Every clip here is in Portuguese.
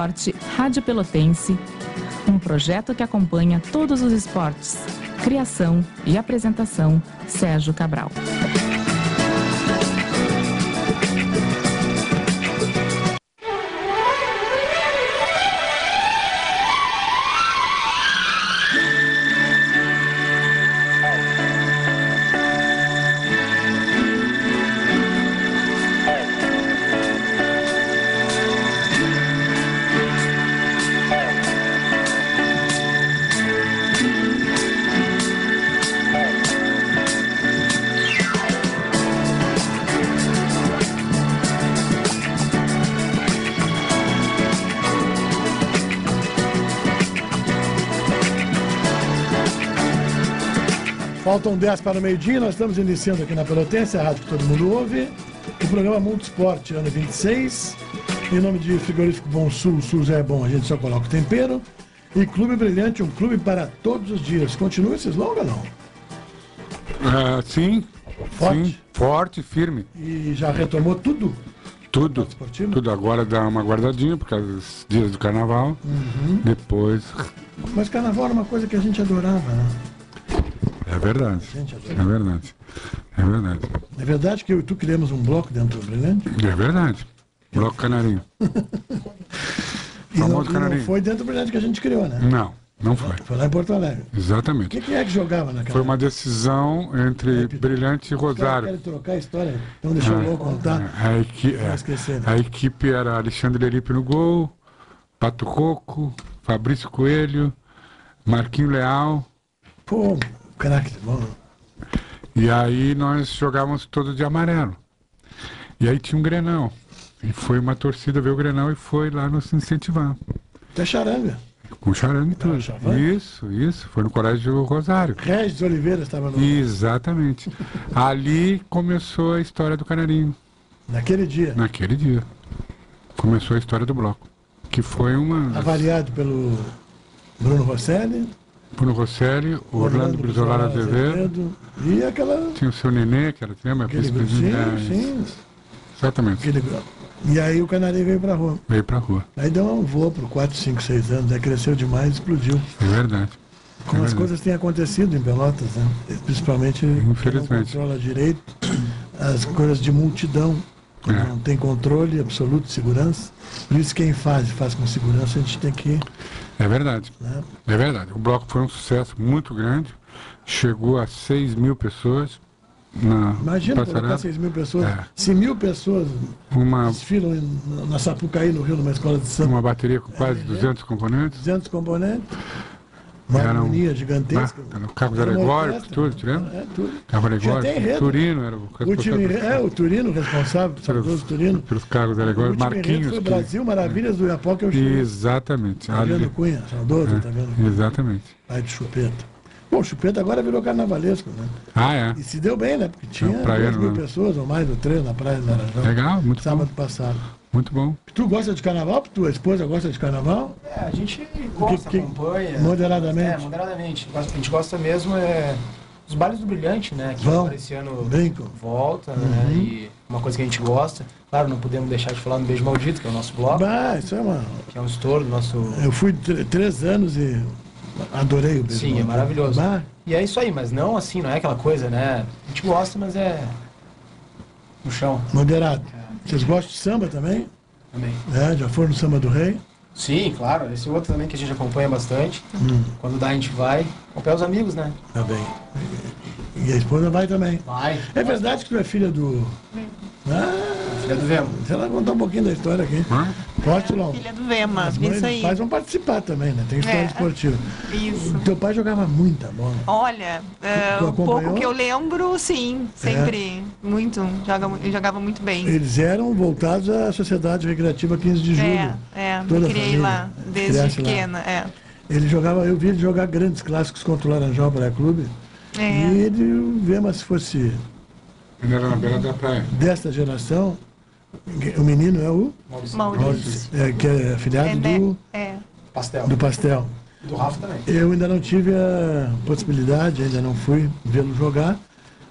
Esporte Rádio Pelotense, um projeto que acompanha todos os esportes. Criação e apresentação Sérgio Cabral. 10 para o meio-dia, nós estamos iniciando aqui na Pelotense, a rádio que todo mundo ouve, o programa Mundo Esporte, ano 26. Em nome de Frigorífico Bom Sul, o Sul já é bom, a gente só coloca o tempero. E Clube Brilhante, um clube para todos os dias. Continua esse slogan, não? Ah, sim. Forte? Sim, forte, firme. E já retomou tudo? Tudo. Tudo agora dá uma guardadinha por causa dos dias do carnaval. Uhum. Depois. Mas carnaval era uma coisa que a gente adorava, né? É verdade. É verdade. É verdade. É verdade que eu e tu criamos um bloco dentro do Brilhante? É verdade. Bloco Canarinho. E não, e não Canarinho. foi dentro do Brilhante que a gente criou, né? Não, não foi. Foi lá em Porto Alegre. O Exatamente. que, que é que jogava naquela Foi uma decisão entre. Brilhante e Rosário. querem trocar a história, então deixa eu contar. A, equi- é, esquecer, né? a equipe era Alexandre Leripe no gol, Pato Coco, Fabrício Coelho, Marquinho Leal. Pô, craque, bom. E aí nós jogávamos todo de amarelo. E aí tinha um Grenal. E foi uma torcida ver o Grenal e foi lá nos incentivar. Até charanga. Com charanga e tudo. Isso, isso. Foi no Colégio Rosário. Regis Oliveira estava no... Exatamente. Ali começou a história do Canarinho. naquele dia, Naquele dia. Começou a história do bloco. Que foi uma. avaliado pelo Bruno Rosselli, Bruno Rosselli, Orlando Brizolara Azevedo. e aquela... Tinha o seu Nenê, que era tema, vice-presidente. sim, É, sim. Exatamente. Aquele. E aí o Canarinho veio pra rua. Veio pra rua. Aí deu um voo por 4, 5, 6 anos, aí cresceu demais, explodiu. É verdade. É Como as verdade. coisas têm acontecido em Pelotas, né? Principalmente quem não Infelizmente. controla direito, as coisas de multidão, É. não tem controle absoluto de segurança. Por isso quem faz faz com segurança, a gente tem que. É verdade. Né? É verdade. O bloco foi um sucesso muito grande. Chegou a 6 mil pessoas na Imagina colocar passarela. 6 mil pessoas. É. Se mil pessoas Uma, desfilam na Sapucaí, no Rio, numa escola de samba, uma bateria com quase É, 200 componentes. 200 componentes, uma Era um- harmonia gigantesca. Ah, carros Era uma alegóricos, orquestra, tudo, te lembra? É, tudo. Tem alegórico. Turino era o O time, é, o Turino, responsável, o saudoso Turino. pelos carros O alegóricos. Marquinhos. foi que- Brasil, Maravilhas do Iapoca, eu chego. Exatamente. Fabiano Ali- Cunha, saudoso, É, tá vendo? Exatamente. Pai de chupeta. Bom, o chupeta agora virou carnavalesco, né? Ah, é. E se deu bem, né? Porque tinha um praiano, duas mil né? pessoas ou mais no treino na praia do Laranjal. Legal, muito Sábado bom. passado. Muito bom. Tu gosta de carnaval? Tua esposa gosta de carnaval? É, a gente gosta, que- acompanha. moderadamente? É, moderadamente. A gente gosta mesmo é dos bailes do Brilhante, né? Que Vão. esse ano Brincam. volta, né? E uma coisa que a gente gosta. Claro, não podemos deixar de falar no Beijo Maldito, que é o nosso bloco, Bah, isso é uma. que é um estouro do nosso... Eu fui tr- três anos e adorei o beijo. Sim, é maravilhoso. Bah, E é isso aí, mas não assim, não é aquela coisa, né? A gente gosta, mas é no chão moderado. Vocês gostam de samba também? também. É, já foram no Samba do Rei? Sim, claro. Esse outro também que a gente acompanha bastante. Hum, Quando dá, a gente vai. Acompanha os amigos, né? tá bem. E a esposa vai também. Vai. É verdade que tu é filha do. Ah, Filha do Vemo. deixa ela contar um pouquinho da história aqui. Hã? Filha do Vema, As isso aí. os pais vão participar também, né? Tem história É. esportiva. Isso. Teu pai jogava muita bola. Olha, é, o acompanhou? pouco que eu lembro, sim, sempre. Muito. Joga, jogava muito bem. Eles eram voltados à Sociedade Recreativa 15 de julho. É, é, Toda me criei família lá, desde cresce lá. pequena. É. Ele jogava, eu vi ele jogar grandes clássicos contra o Laranjal Praia Clube. É. E ele vê, mas se fosse Ele era na beira da praia. desta geração, o menino é o Maurício. é, que é afiliado É, né? do, É. Pastel. do Pastel. Do Rafa também. Eu ainda não tive a possibilidade, ainda não fui vê-lo jogar,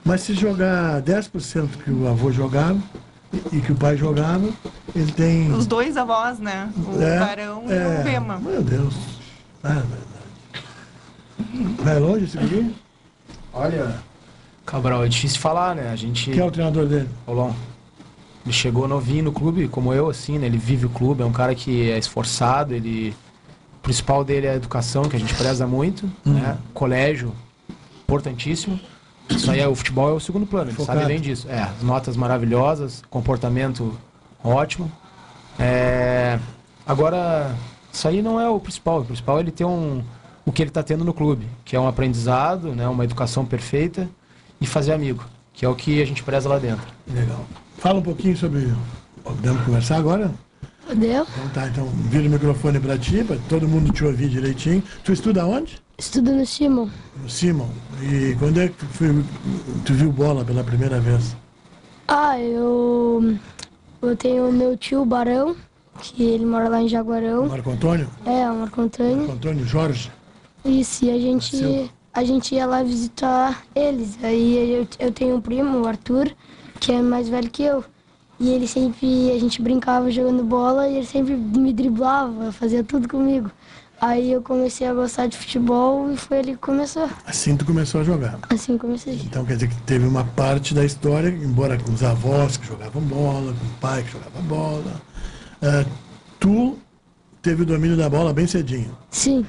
mas se jogar 10% que o avô jogava, e, e que o pai jogava. Ele tem. Os dois avós, né? O É, Barão e é. o Vema. Meu Deus. Ah, é verdade. Vai longe esse guri? Olha, Cabral, é difícil falar, né? A gente. Quem é o treinador dele? Paulão. Ele chegou novinho no clube, como eu, assim, né? Ele vive o clube, é um cara que é esforçado, ele... O principal dele é a educação, que a gente preza muito, né? Colégio, importantíssimo. Isso aí é o futebol é o segundo plano, ele Focado. sabe bem disso. É, as notas maravilhosas, comportamento ótimo. É... Agora, isso aí não é o principal. O principal é ele ter um... o que ele está tendo no clube, que é um aprendizado, né? Uma educação perfeita e fazer amigo, que é o que a gente preza lá dentro. Legal. Fala um pouquinho sobre. Podemos conversar agora? Podeu? Então tá, então vira o microfone pra ti, pra todo mundo te ouvir direitinho. Tu estuda onde? Estudo no Simon. No Simon. E quando é que tu, foi- tu viu bola pela primeira vez? Ah, eu. Eu tenho meu tio Barão, que ele mora lá em Jaguarão. Marco Antônio? É, o Marco Antônio. Marco Antônio Jorge? Isso, e a gente. Nasceu. A gente ia lá visitar eles. Aí eu, eu tenho um primo, o Arthur, que é mais velho que eu. E ele sempre. A gente brincava jogando bola e ele sempre me driblava, fazia tudo comigo. Aí eu comecei a gostar de futebol e foi ele que começou. Assim tu começou a jogar. Assim comecei. Então quer dizer que teve uma parte da história, embora com os avós que jogavam bola, com o pai que jogava bola. ah, tu teve o domínio da bola bem cedinho. Sim.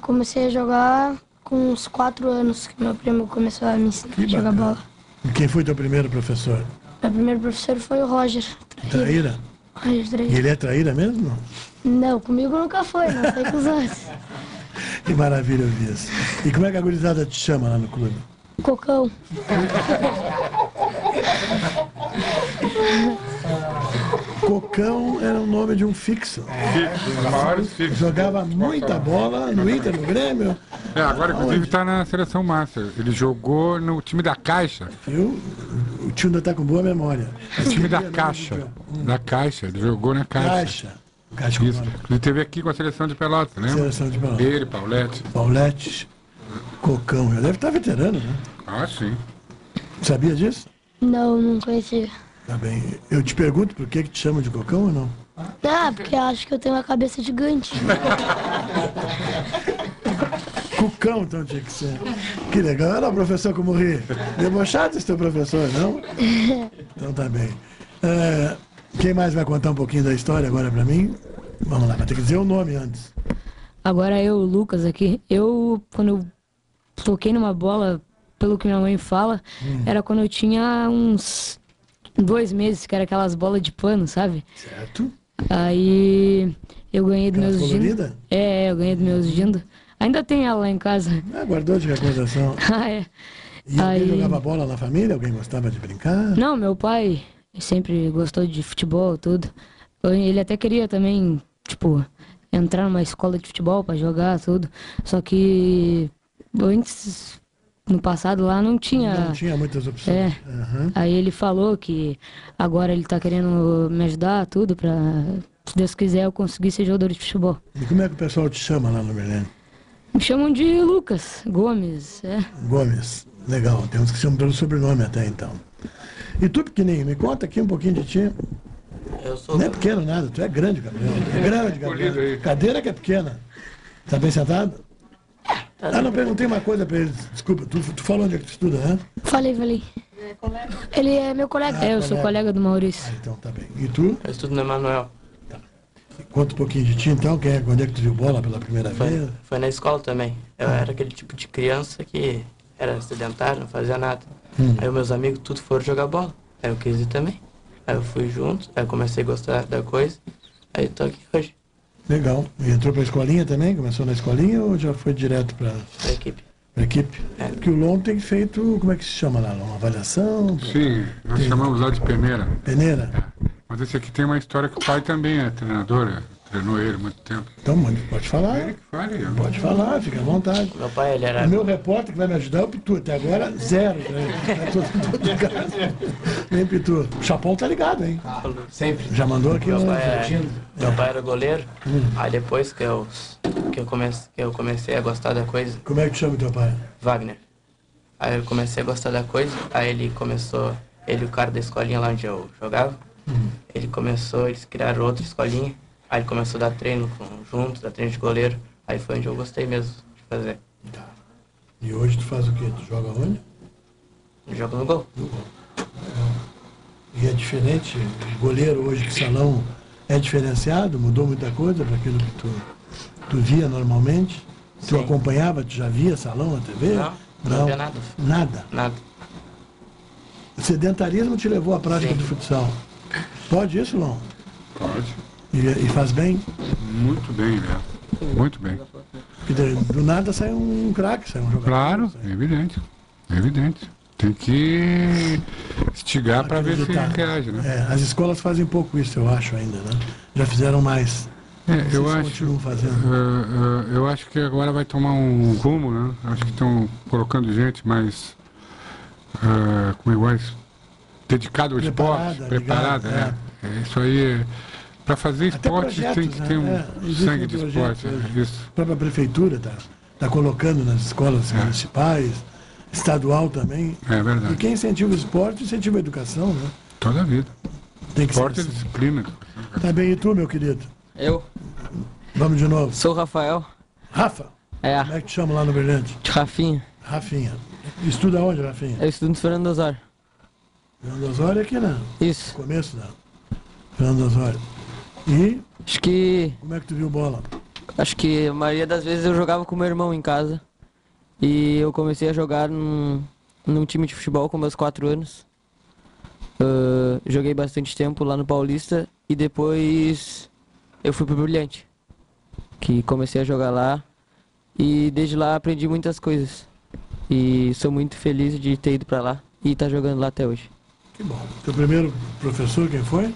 Comecei a jogar com uns quatro anos que meu primo começou a me ensinar Que a jogar bacana. bola. E quem foi teu primeiro professor? Meu primeiro professor foi o Roger. Traíra? Roger E Traíra. ele é traíra mesmo? Não, comigo nunca foi, não sei com os outros. Que maravilha ouvir isso. E como é que a gurizada te chama lá no clube? Cocão. Cocão era o nome de um fixo. Os maiores fixos. Jogava muita bola no Inter, no Grêmio. É, agora inclusive está na seleção master. Ele jogou no time da Caixa. Viu? O tio ainda tá com boa memória. O time da Caixa. Da Caixa. Ele jogou na Caixa. Caixa. Caixa Isso. Ele esteve aqui com a seleção de Pelotas, lembra? Seleção de Pelotas. Ele, Paulette. Paulette, Cocão. Já deve estar veterano, né? Ah, sim. Sabia disso? Não, não conhecia. Tá bem. Eu te pergunto por que, que te chamam de Cocão ou não? Ah, porque acho que eu tenho uma cabeça gigante. Cucão, então tinha que ser. Que legal. Lá o professor como ri. Debochado esse teu professor, não? Então tá bem. É, quem mais vai contar um pouquinho da história agora pra mim? Vamos lá, vai ter que dizer o nome antes. Agora eu, o Lucas aqui, eu quando eu toquei numa bola, pelo que minha mãe fala, era quando eu tinha uns dois meses, que era aquelas bolas de pano, sabe? Certo? Aí eu ganhei dos Aquelas meus coloridas? É, eu ganhei dos meus dindo. Ainda tem ela lá em casa. Ah, guardou de recordação. Ah, é. E alguém Aí- jogava bola na família? Alguém gostava de brincar? Não, meu pai sempre gostou de futebol, tudo. Ele até queria também, tipo, entrar numa escola de futebol pra jogar, tudo. Só que antes, no passado lá, não tinha. Não tinha muitas opções. É. Aham. Aí ele falou que agora ele tá querendo me ajudar, tudo, pra, se Deus quiser, eu conseguir ser jogador de futebol. E como é que o pessoal te chama lá no Belém? Me chamam de Lucas Gomes, é. Gomes. Legal, tem uns que chamam pelo sobrenome até então. E tu, pequenininho, me conta aqui um pouquinho de ti. Eu sou. Não é pequeno nada, tu é grande, Gabriel. É grande, Gabriel. Cadeira que é pequena. Tá bem sentado? Ah, não perguntei uma coisa pra eles. Desculpa, tu, tu falou onde é que tu estuda, né? Falei, falei. Ele é meu colega. É, eu sou colega do Maurício. Ah, então tá bem. E tu? Eu estudo no Emanuel. Conta um pouquinho de ti então, quem é, quando é que tu viu bola pela primeira Foi, vez? foi na escola também. Eu era aquele tipo de criança que era sedentário, não fazia nada. Aí os meus amigos tudo foram jogar bola. Aí eu quis ir também. Aí eu fui junto, aí eu comecei a gostar da coisa. Aí tô aqui hoje, Legal. E entrou pra escolinha também? Começou na escolinha ou já foi direto pra, na equipe. pra equipe? É. Porque o LON tem feito, como é que se chama lá? Uma avaliação? Sim, nós chamamos lá de peneira. Peneira? Mas esse aqui tem uma história que o pai também é treinador, é, treinou ele há muito tempo. Então, mano, pode falar. Ele que fale. eu- Pode falar, fica à vontade. Meu pai, ele era. O meu repórter que vai me ajudar é o Pitu. Até agora, zero. Né? Tá. Nem Pitu. O Chapão tá ligado, hein? Sempre. Já mandou aqui Meu um... pai, é- meu pai era goleiro. Aí depois que eu, que, eu comecei, que eu comecei a gostar da coisa, Como é que chama o teu pai? Wagner. Aí eu comecei a gostar da coisa, aí ele começou ele, o cara da escolinha lá onde eu jogava, ele começou, eles criaram outra escolinha. Aí ele começou a dar treino com, juntos, dar treino de goleiro. Aí foi onde eu gostei mesmo de fazer. Tá. E hoje tu faz o quê? Tu joga onde? Eu jogo no gol. No gol. E é diferente, o goleiro hoje que salão é diferenciado, mudou muita coisa para aquilo que tu, tu via normalmente? Tu Sim. acompanhava, tu já via salão na TV? Não, não via nada. Nada. Nada. O sedentarismo te levou à prática Sim. do futsal. Pode isso, Lon? Pode. E, e faz bem? Muito bem, né? Muito bem. Do nada sai um craque, sai um jogador. Claro, sai- evidente. Evidente. Tem que estigar para ver se reage, né? É, as escolas fazem pouco isso, eu acho, ainda, né? Já fizeram mais. É, Não eu acho. continuam fazendo. eh, eh, eu acho que agora vai tomar um rumo, né? Acho que estão colocando gente mais. como é mais dedicado ao Preparada, esporte, preparada, ligada, é. É, Isso aí, para fazer Até esporte tem projetos, que né? ter um É, sangue de projetos esporte. hoje. é, Isso. A própria prefeitura está tá colocando nas escolas É. municipais, estadual também. É E verdade. quem incentiva o esporte, incentiva a educação, né? Toda a vida. Tem que Esporte é ser assim. disciplina. Tá bem, e tu, meu querido? Eu Vamos de novo. sou o Rafael. Rafa, É, como é que te chama lá no Brilhante? de Rafinha. Rafinha. Estuda onde, Rafinha? Eu estudo no Fernando Osório. Fernando Osório aqui, né? Isso. Começo, né? Fernando Osório. E Acho que. como é que tu viu bola? Acho que a maioria das vezes eu jogava com meu irmão em casa. E eu comecei a jogar num, num time de futebol com meus 4 anos. Ah, joguei bastante tempo lá no Paulista e depois eu fui pro Brilhante. Que comecei a jogar lá. E desde lá aprendi muitas coisas. E sou muito feliz de ter ido pra lá e estar jogando lá até hoje. Que bom. Teu primeiro professor, quem foi?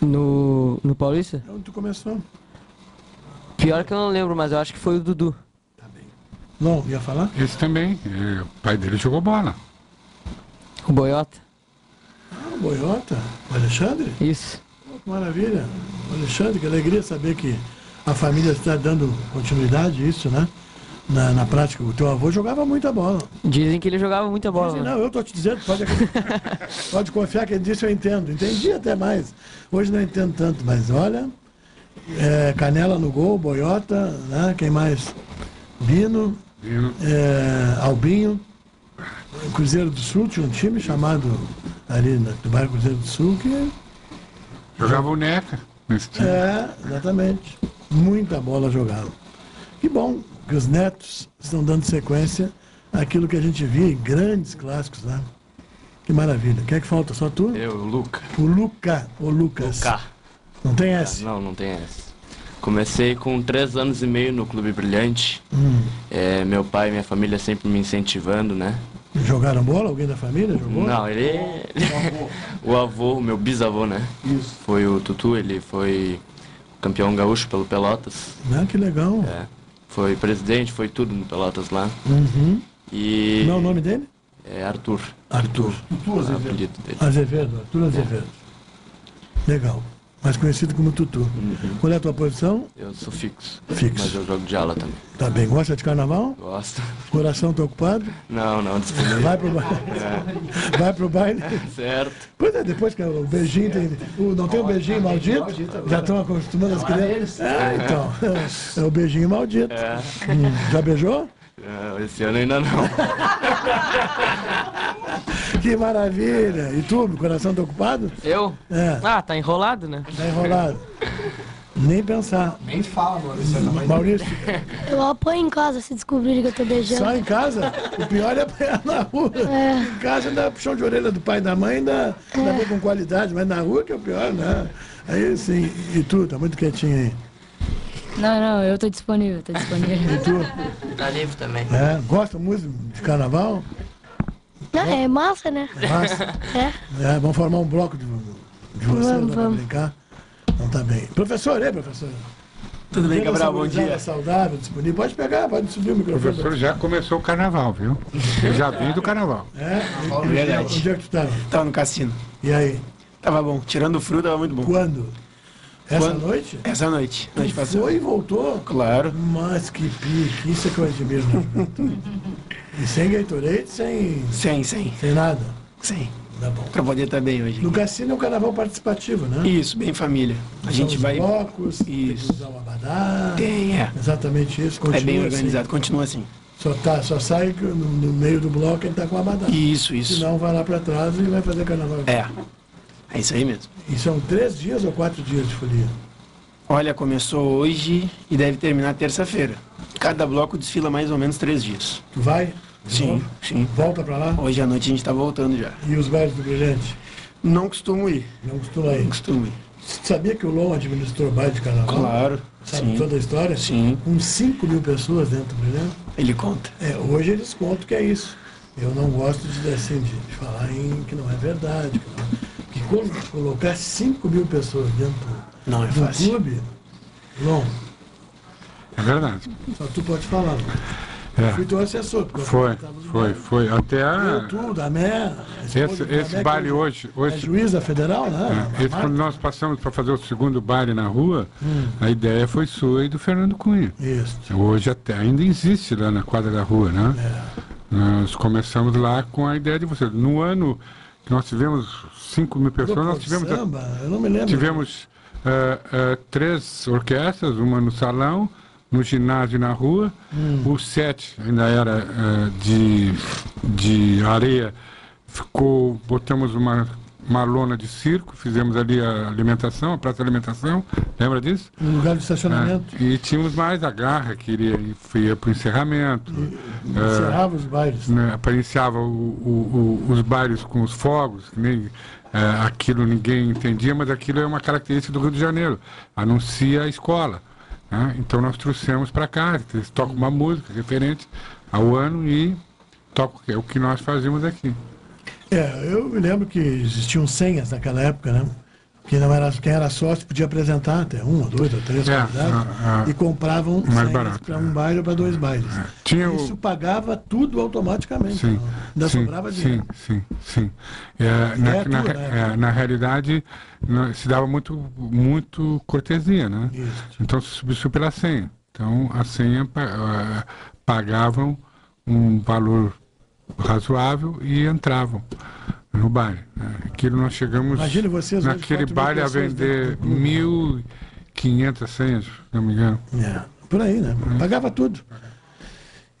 No, no Paulista? É onde tu começou. Pior que eu não lembro, mas eu acho que foi o Dudu. Não, ia falar? Esse também. eh, o pai dele jogou bola. O Boiota. Ah, o Boiota, o Alexandre? Isso. Pô, que maravilha. O Alexandre, que alegria saber que a família está dando continuidade a isso, né? Na, na prática, o teu avô jogava muita bola. Dizem que ele jogava muita bola. Dizem, né? não, eu tô te dizendo, pode, pode confiar que ele disse eu entendo. Entendi até mais. Hoje não entendo tanto, mas olha, é, Canela no gol, Boiota, né? Quem mais? Bino, Viu? é, Albinho, Cruzeiro do Sul, tinha um time chamado ali na- do bairro Cruzeiro do Sul que Jogava o Neca nesse time. é, exatamente. Muita bola jogada. Que bom que os netos estão dando sequência àquilo que a gente via em grandes clássicos, né? Que maravilha. Quem é que falta? Só tu? Eu, Luca. O Luca, o Lucas. Luca. Não tem S? Não, não tem essa. Comecei com três anos e meio no Clube Brilhante. Hum. É, meu pai e minha família sempre me incentivando, né? Jogaram bola? Alguém da família jogou? Não, ele. o avô, meu bisavô, né? Isso. Foi o Tutu, ele foi campeão gaúcho pelo Pelotas. Ah, que legal. É. Foi presidente, foi tudo no Pelotas lá. Uhum. E. Como é o nome dele? É Arthur. Arthur. É o apelido dele. Azevedo, Arthur Azevedo. Legal. Mais conhecido como Tutu. Qual é a tua posição? Eu sou fixo. Fixo. Mas eu jogo de ala também. Tá bem. Gosta de carnaval? Gosto. Coração tá ocupado? Não, não, disponível. Vai pro baile. Vai pro baile. Certo. Pois é, depois que o beijinho tem. o- não tem o beijinho maldito? Já estão acostumando as crianças? É, então. É o beijinho maldito. É. Hum, Já beijou? É, Esse ano ainda não. Que maravilha! E tu, o coração tá ocupado? Eu? É, Ah, tá enrolado, né? tá enrolado. Nem pensar. Nem fala, Maurício. Maurício, Eu apanho em casa se descobrirem que eu tô beijando. só em casa, o pior é apanhar na rua. Em casa ainda puxão de orelha do pai e da mãe, ainda, ainda vem com qualidade, mas na rua que é o pior, né? Aí sim, e tu, tá muito quietinho aí. Não, não, eu tô disponível, tô disponível. E tu, Tá livre também. é, gosta muito de carnaval? Não, é massa, né? Massa. É. É, vamos formar um bloco de, de você Vamos, pra vamos. brincar. Então tá bem. Professor, e aí, professor? Tudo bem, Gabriel? Bom dia. saudável, disponível. Pode pegar, pode subir o O microfone. professor já começou o carnaval, viu? Eu já vim do carnaval. É? Verdade. Onde é que tu tava? Tava no cassino. E aí? Tava bom. Tirando o frio, tava muito bom. Quando? Essa Quando? noite? Essa noite. Noite passada. foi e voltou? Claro. Mas que pique, isso é que eu admiro. E sem Gatorade, sem, Sem, sem. sem nada. Sem. Tá bom. Pra poder estar bem hoje. No cassino é um carnaval participativo, né? Isso, bem família. A São gente vai. blocos, tem que Isso. usar o abadá. Tem, é. Exatamente isso. Continua É bem assim. organizado, continua assim. Só, tá, só sai no, no meio do bloco ele tá com o abadá. Isso, isso. Senão vai lá pra trás e vai fazer carnaval. É. É isso aí mesmo. E são três dias ou quatro dias de folia? Olha, começou hoje e deve terminar terça-feira. Cada bloco desfila mais ou menos três dias. Tu vai? Sim, novo? sim. Volta pra lá? Hoje à noite a gente tá voltando já. E os bailes do Brilhante? Não costumo ir. Não costuma ir. Não costumo ir. Sabia que o Lom administrou baile de carnaval? Claro. Sabe sim. toda a história? Sim. Com 5 mil pessoas dentro do Brilhante? Ele conta. É, hoje eles contam que é isso. Eu não gosto de, assim, de, falar em que não é verdade. Que, não, quando colocar 5 mil pessoas dentro Não é do fácil. clube, Lom, É verdade. só tu pode falar. É. Fui teu assessor. porque eu Foi, foi, foi. Até Eu, a. tu, da Mé. Esse, esse baile hoje. É hoje juíza federal, né? é, esse, quando nós passamos para fazer o segundo baile na rua, Hum. a ideia foi sua e do Fernando Cunha. Isso. Hoje até ainda existe lá na quadra da rua, né? É. Nós começamos lá com a ideia de você. No ano nós tivemos 5 mil pessoas, nós tivemos, Samba, eu não me lembro. tivemos eh, eh, três orquestras, uma no salão, no ginásio e na rua. Hum. O set ainda era eh, de, de areia. Ficou, botamos uma, uma lona de circo, fizemos ali a alimentação, a praça de alimentação. Lembra disso? No lugar de estacionamento. É, e tínhamos mais a garra que iria, ia para o encerramento. É, Encerrava os bailes. né, iniciava o- o- o- os bailes com os fogos, que nem é, aquilo ninguém entendia, mas aquilo é uma característica do Rio de Janeiro, anuncia a escola. né? Então nós trouxemos para cá, eles tocam uma música referente ao ano e tocam o que nós fazemos aqui. É, eu me lembro que existiam senhas naquela época, né? Que não era, quem era sócio podia apresentar até um, ou dois, ou três É, convidados a- a- e compravam mais senhas barato, para um baile ou para dois bailes. Tinha o- Isso pagava tudo automaticamente. Sim, não. Ainda sim, sobrava sim, dinheiro. sim, sim. É, na, É, na, né? é, na realidade, se dava muito, muito cortesia, né? Isso. Então se substituiu pela senha. Então a senha ah, pagavam um valor razoável e entravam no baile. né? Aquilo nós chegamos Imagine vocês naquele baile a vender dentro do clube. 1.500 senhas, se não me engano. É, por aí, né? Pagava tudo.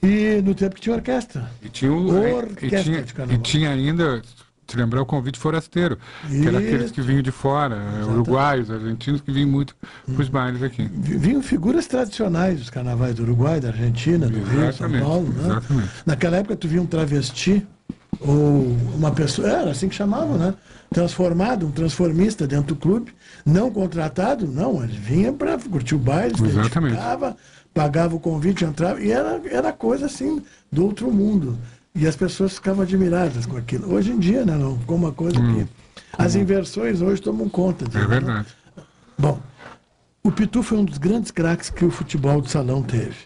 E no tempo que tinha orquestra. E tinha, o, e, Orquestra tinha, de carnaval. e tinha ainda, te lembrar, o convite forasteiro, que era aqueles Isso. que vinham de fora, uruguaios, argentinos, que vinham muito para os bailes aqui. Vi- Vinham figuras tradicionais dos carnavais do Uruguai, da Argentina, do Rio, São Exatamente, Paulo. Né? exatamente. Naquela época tu via um travesti ou uma pessoa, era assim que chamavam, né? Transformado, um transformista dentro do clube, não contratado, não, ele vinha para curtir o baile, se Exatamente. pagava o convite, entrava, e era, era coisa assim do outro mundo. E as pessoas ficavam admiradas com aquilo. Hoje em dia, né, não, ficou uma coisa que. As inversões hoje tomam conta disso. Hum. É né? verdade. Bom, o Pitu foi um dos grandes craques que o futebol de salão teve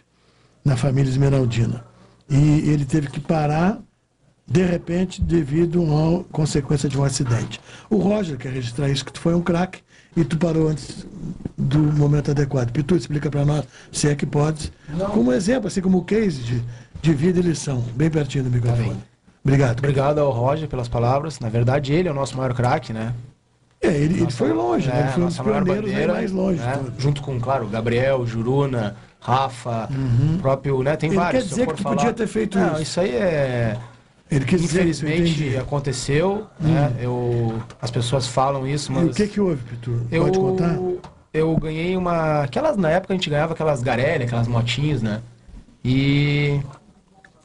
na família Esmeraldina. E ele teve que parar de repente devido a uma consequência de um acidente. O Roger quer registrar isso que foi um craque e tu parou antes do momento adequado. Pitu, explica para nós, se é que podes, como exemplo, assim como case de, de vida e lição, bem pertinho do microfone. Obrigado. Obrigado ao Roger pelas palavras. Na verdade, ele é o nosso maior craque, né? É, ele, ele Nossa- foi longe, né? é, Ele foi um dos pioneiros aí bandeira, mais longe. né? Junto com, claro, Gabriel, Juruna, Rafa, próprio, né? Tem Uhum. Ele vários. quer dizer que tu falar- podia ter feito Não, isso. isso aí é... Ele quis dizer, Infelizmente entendi. aconteceu, né? Eu, as pessoas falam isso, mas... E o que que houve, Pitu? Eu, Pode contar? eu ganhei uma. Aquelas, na época a gente ganhava aquelas Garelli, aquelas motinhas, né? E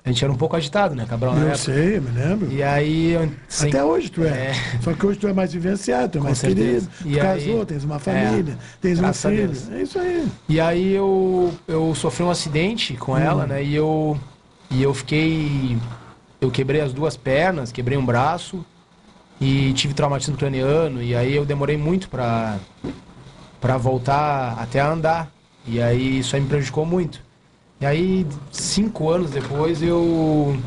a gente era um pouco agitado, né, Cabral? Eu época. sei, eu me lembro. E aí. eu- sem- Até hoje tu é. É. Só que hoje tu é mais vivenciado, tu é Com mais certeza. querido. Tu E casou, aí- tens uma É. família, tens um filho. É isso aí. E aí eu, eu sofri um acidente com Hum. ela, né? E eu, e eu fiquei. Eu quebrei as duas pernas, quebrei um braço e tive traumatismo craniano. E aí eu demorei muito pra, pra voltar até a andar. E aí isso aí me prejudicou muito. E aí, cinco anos depois, eu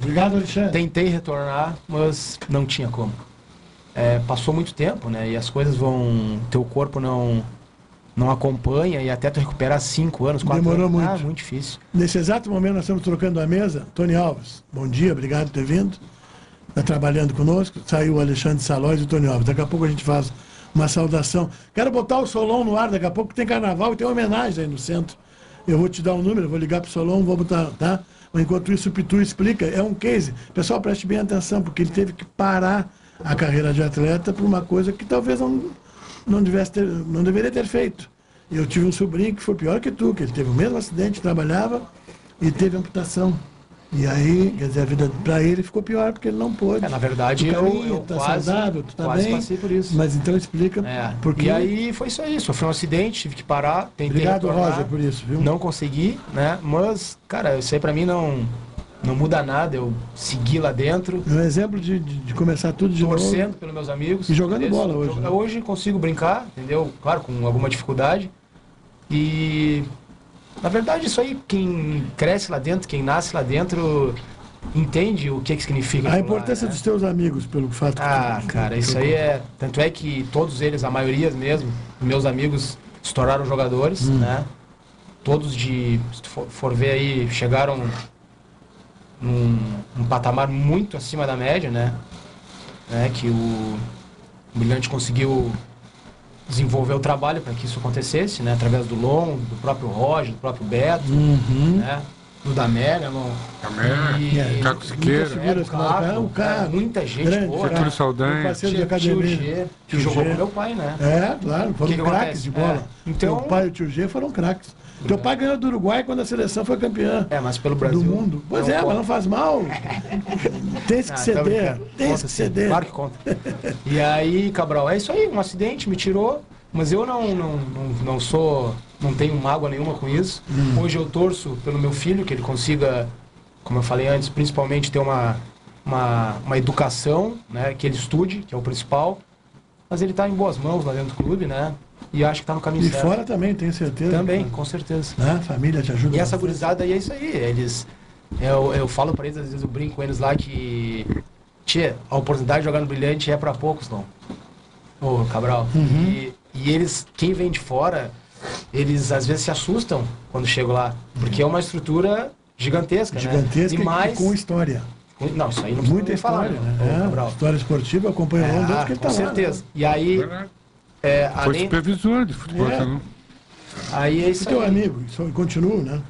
Obrigado, Alexandre. tentei retornar, mas não tinha como. É, passou muito tempo, né? E as coisas vão. Teu corpo não não acompanha e até tu recuperar cinco anos, quatro Demorou anos. muito. Ah, muito difícil. Nesse exato momento nós estamos trocando a mesa. Tony Alves, bom dia, obrigado por ter vindo. está trabalhando conosco. Saiu o Alexandre Salóis e o Tony Alves. Daqui a pouco a gente faz uma saudação. Quero botar o Solon no ar, daqui a pouco tem carnaval e tem homenagem aí no centro. Eu vou te dar um número, vou ligar para o Solon, vou botar, tá? Mas enquanto isso, o Pitu explica, é um case. Pessoal, preste bem atenção, porque ele teve que parar a carreira de atleta por uma coisa que talvez não, não, ter, não deveria ter feito. Eu tive um sobrinho que foi pior que tu, que ele teve o mesmo acidente, trabalhava e teve amputação. E aí, quer dizer, a vida para ele ficou pior porque ele não pôde. É, na verdade, tu eu, caminha, eu tá quase, saudável, tu tá quase bem. passei por isso. Mas então explica É, porque E aí foi isso aí, sofri um acidente, tive que parar, tentei Obrigado, retornar, Roger, por isso, viu? Não consegui, né? Mas, cara, isso aí pra mim não, não muda nada, eu segui lá dentro, é um exemplo de, de, de começar tudo de torcendo novo. pelos meus amigos. E jogando entendeu? bola hoje, né? Hoje consigo brincar, entendeu? Claro, com alguma dificuldade. E, na verdade, isso aí, quem cresce lá dentro, quem nasce lá dentro, entende o que, que significa. A aquilo lá, importância né? dos teus amigos, pelo fato Ah, que cara, isso aí é. Tanto é que todos eles, a maioria mesmo, meus amigos se tornaram jogadores, Hum. né? Todos de. Se tu for, for ver aí, chegaram num, num patamar muito acima da média, né? né? Que o Brilhante conseguiu desenvolver o trabalho para que isso acontecesse, né? Através do Long, do próprio Roger, do próprio Beto, Uhum. né? Do Damélia, no... Damélia, e- Caco Siqueira. É, Figuras que marcaram, Caco, o Caco, é, muita gente grande, boa, Getúlio né? Saldanha. parceiro de Tio- academia. Tio G, que Tio jogou G. com meu pai, né? É, claro, foram que craques acontece? de bola. É, então- Teu pai e o tio G foram craques. Teu pai ganhou do Uruguai quando a seleção foi campeã É, mas pelo Brasil. do mundo. Pois não é, conta. mas não faz mal. Tem que Ah, tá ceder. Tem que ceder. Claro que conta. E aí, Cabral, é isso aí, um acidente me tirou, mas eu não, não, não, não sou, não tenho mágoa nenhuma com isso. Hum. Hoje eu torço pelo meu filho, que ele consiga, como eu falei antes, principalmente ter uma, uma, uma educação, né, que ele estude, que é o principal. Mas ele está em boas mãos lá dentro do clube, né? E acho que está no caminho E certo. fora também, tenho certeza. Também, com certeza. Né? Família te ajuda. E essa gurizada aí é isso aí. Eles. Eu, eu falo pra eles, às vezes eu brinco com eles lá que. Tia, a oportunidade de jogar no brilhante é pra poucos, não. Ô, Cabral. Uhum. E, e eles, quem vem de fora, eles às vezes se assustam quando chegam lá. Porque é uma estrutura gigantesca, Gigantesca né? E mais. e com história. Não, isso aí não Muita nem falar, história, né? né? É, Cabral. história esportiva, acompanha Ah, que ele com tá lá, né? certeza. E aí. É, Foi além, supervisor de futebol, É. não? aí é isso E teu aí. amigo, isso continua, né?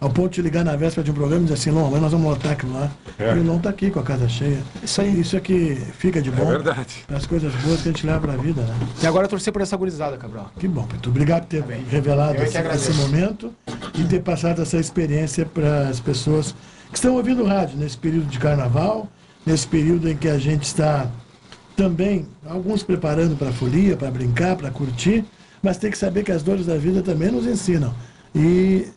Ao ponto de ligar na véspera de um programa e dizer assim, Lom, mas nós vamos lotar aquilo lá. É. E o Lom tá aqui com a casa cheia. Isso aí. Isso é que fica de É bom. verdade. As coisas boas que a gente leva pra vida, né? E agora eu torcer por essa gurizada, Cabral. Que bom, Pedro. Obrigado por ter revelado Eu é esse, esse momento e ter passado essa experiência para as pessoas que estão ouvindo o rádio nesse período de carnaval, nesse período em que a gente está também, alguns preparando para a folia, para brincar, para curtir, mas tem que saber que as dores da vida também nos ensinam. E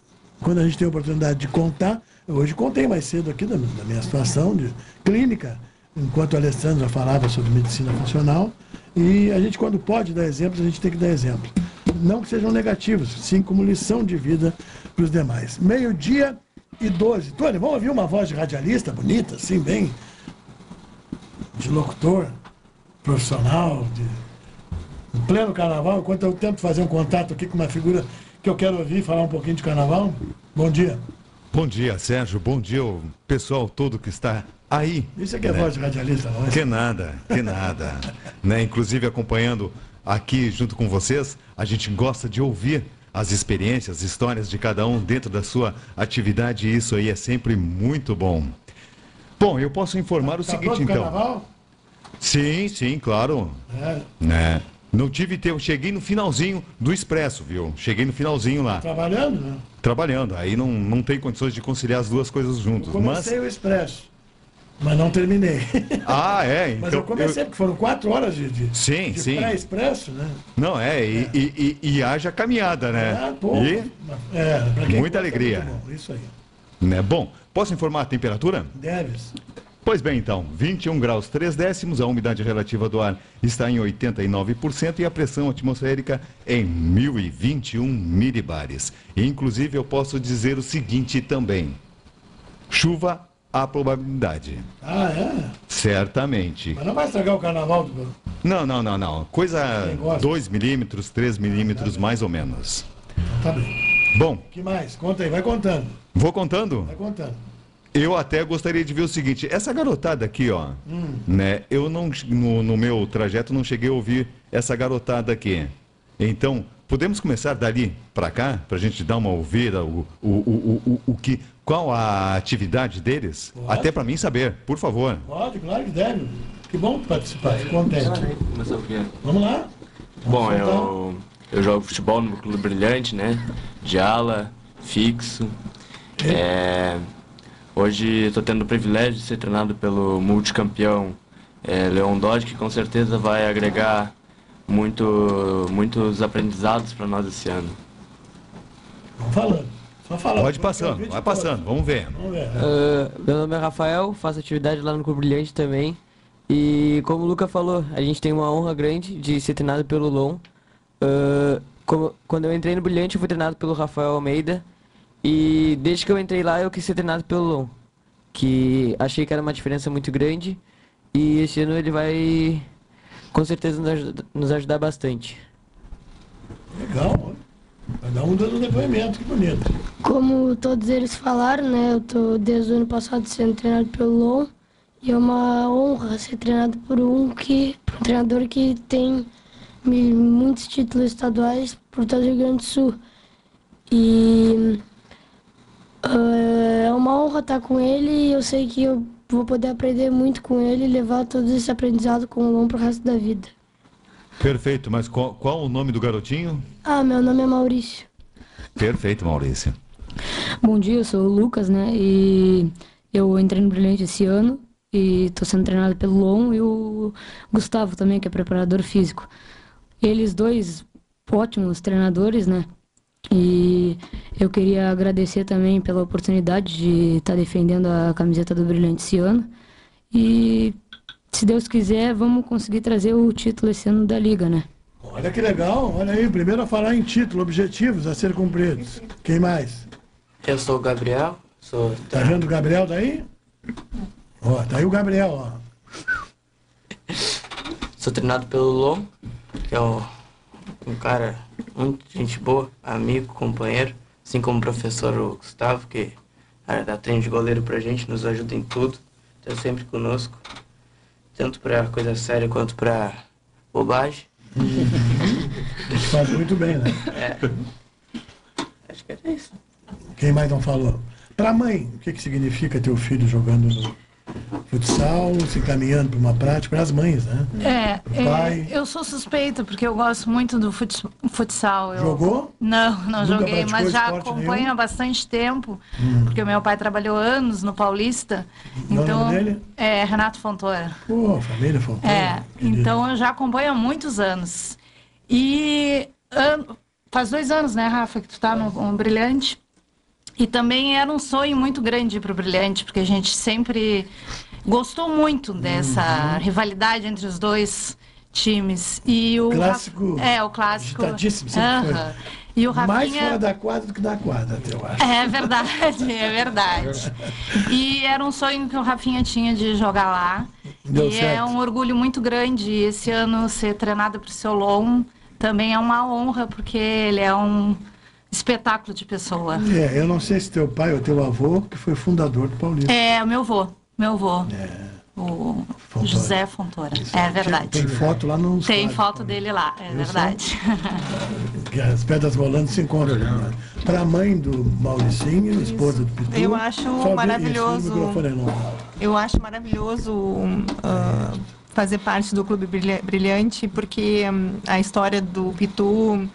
quando a gente tem a oportunidade de contar, hoje contei mais cedo aqui da, da minha situação de clínica, enquanto a Alessandra falava sobre medicina funcional, e a gente, quando pode dar exemplos, a gente tem que dar exemplo. Não que sejam negativos, sim como lição de vida para os demais. Meio-dia e 12. Tony, vamos ouvir uma voz de radialista bonita, assim, bem. de locutor, profissional, de. Em pleno carnaval, enquanto eu tento fazer um contato aqui com uma figura que eu quero ouvir falar um pouquinho de carnaval. Bom dia. Bom dia, Sérgio. Bom dia, o pessoal todo que está aí. Isso aqui é né? voz de radialista, não é? Que nada, que nada. né? Inclusive acompanhando aqui junto com vocês, a gente gosta de ouvir as experiências, as histórias de cada um dentro da sua atividade e isso aí é sempre muito bom. Bom, eu posso informar o Tá seguinte então. carnaval? Sim, sim, claro. É, Né? Não tive tempo, cheguei no finalzinho do expresso, viu? Cheguei no finalzinho lá, trabalhando, né? trabalhando. Aí não, não tem condições de conciliar as duas coisas juntas. Mas Comecei o expresso, mas não terminei. Ah, é? mas Então, eu comecei, porque foram quatro horas de, de, Sim, de sim. pré-expresso, né? Não, é, e, e, e, e haja caminhada, né? Ah, pô. E, É, Muita gosta, alegria. é muito bom, Isso aí. né? Bom, posso informar a temperatura? Deves. Pois bem, então, 21 graus 3 décimos, a umidade relativa do ar está em 89% e a pressão atmosférica em 1021 milibares. Inclusive, eu posso dizer o seguinte também: chuva, há probabilidade. Ah, é? Certamente. Mas não vai estragar o carnaval do. Não, não, não, não. Coisa Quem gosta. 2 milímetros, 3 milímetros, mais ou menos. Tá bem. Bom, que mais? Conta aí, vai contando. vou contando. Vai contando. Eu até gostaria de ver o seguinte, essa garotada aqui, ó, Hum. né? Eu não no, no meu trajeto não cheguei a ouvir essa garotada aqui. Então, podemos começar dali para cá, para a gente dar uma ouvida, o, o, o, o, o que, qual a atividade deles? Pode. Até para mim saber, por favor. Pode, claro que deve. Que bom participar, fico contente. Vamos lá? Bom, Vamos eu, eu jogo futebol no Clube Brilhante, né? De ala, fixo. É, hoje estou tendo o privilégio de ser treinado pelo multicampeão é, Leon Dodge, que com certeza vai agregar muito, muitos aprendizados para nós esse ano. Vamos falando. Só falando. Pode passando, vai passando, vamos ver. Vamos ver. Ah, meu nome é Rafael, faço atividade lá no Clube Brilhante também. E como o Luca falou, a gente tem uma honra grande de ser treinado pelo Lon. Ah, como- quando eu entrei no Brilhante, eu fui treinado pelo Rafael Almeida. E desde que eu entrei lá, eu quis ser treinado pelo Lon. Que achei que era uma diferença muito grande. E esse ano ele vai, com certeza, nos ajuda- nos ajudar bastante. Legal. Cada um dando um depoimento, que bonito. Como todos eles falaram, né? Eu tô desde o ano passado sendo treinado pelo LON e é uma honra ser treinado por um que por um treinador que tem muitos títulos estaduais por todo o Rio Grande do Sul. E é uma honra estar com ele e eu sei que eu vou poder aprender muito com ele e levar todo esse aprendizado com o LON pro resto da vida. Perfeito, mas qual, qual o nome do garotinho? Ah, meu nome é Maurício. Perfeito, Maurício. Bom dia, eu sou o Lucas, né? E eu entrei no Brilhante esse ano e tô sendo treinado pelo Lon e o Gustavo também, que é preparador físico. Eles dois ótimos treinadores, né? E eu queria agradecer também pela oportunidade de estar defendendo a camiseta do Brilhante esse ano. E se Deus quiser, vamos conseguir trazer o título esse ano da liga, né? Olha que legal, olha aí. Primeiro a falar em título, objetivos a ser cumpridos. Quem mais? Eu sou o Gabriel, sou Tá vendo o Gabriel daí? Ó, tá aí o Gabriel, ó. Sou treinado pelo Lom, que é um, um cara muito gente boa, amigo, companheiro, assim como o professor o Gustavo, que dá treino de goleiro pra gente, nos ajuda em tudo, está sempre conosco, tanto pra coisa séria quanto pra bobagem. Faz muito bem, né? É. Acho que é isso. Quem mais não falou? Pra mãe, o que, que significa teu filho jogando no futsal, se encaminhando para uma prática? Para as mães, né? É, pai. é, eu sou suspeita porque eu gosto muito do futs- futsal. Eu- Jogou? Não, não Nunca joguei, mas já acompanho nenhum? há bastante tempo, Hum. porque o meu pai trabalhou anos no Paulista. Qual o Então, nome dele? é Renato Fontoura. Pô, família Fontoura. É, então eu já acompanho há muitos anos. E an- faz dois anos, né, Rafa, que tu tá no, no Brilhante. E também era um sonho muito grande para o Brilhante, porque a gente sempre gostou muito dessa Uhum. rivalidade entre os dois times. E o Clássico Rafa- É, o clássico. agitadíssimo sempre. E o Mais Rafinha. fora da quadra do que da quadra, eu acho. É verdade, é verdade. E era um sonho que o Rafinha tinha de jogar lá. Deu e é certo. um orgulho muito grande esse ano ser treinado por seu Lon. Também é uma honra, porque ele é um espetáculo de pessoa. É, eu não sei se teu pai ou teu avô, que foi fundador do Paulista. É, o meu vô, meu vô. É. O José Fontoura. É verdade. Tem foto lá no Tem foto dele lá, é verdade. que as pedras rolantes se encontram. Né? Para a mãe do Mauricinho, esposa do Pitu. Eu acho maravilhoso. Isso, não. Eu acho maravilhoso ah, fazer parte do Clube Brilha- Brilhante, porque hum, a história do Pitu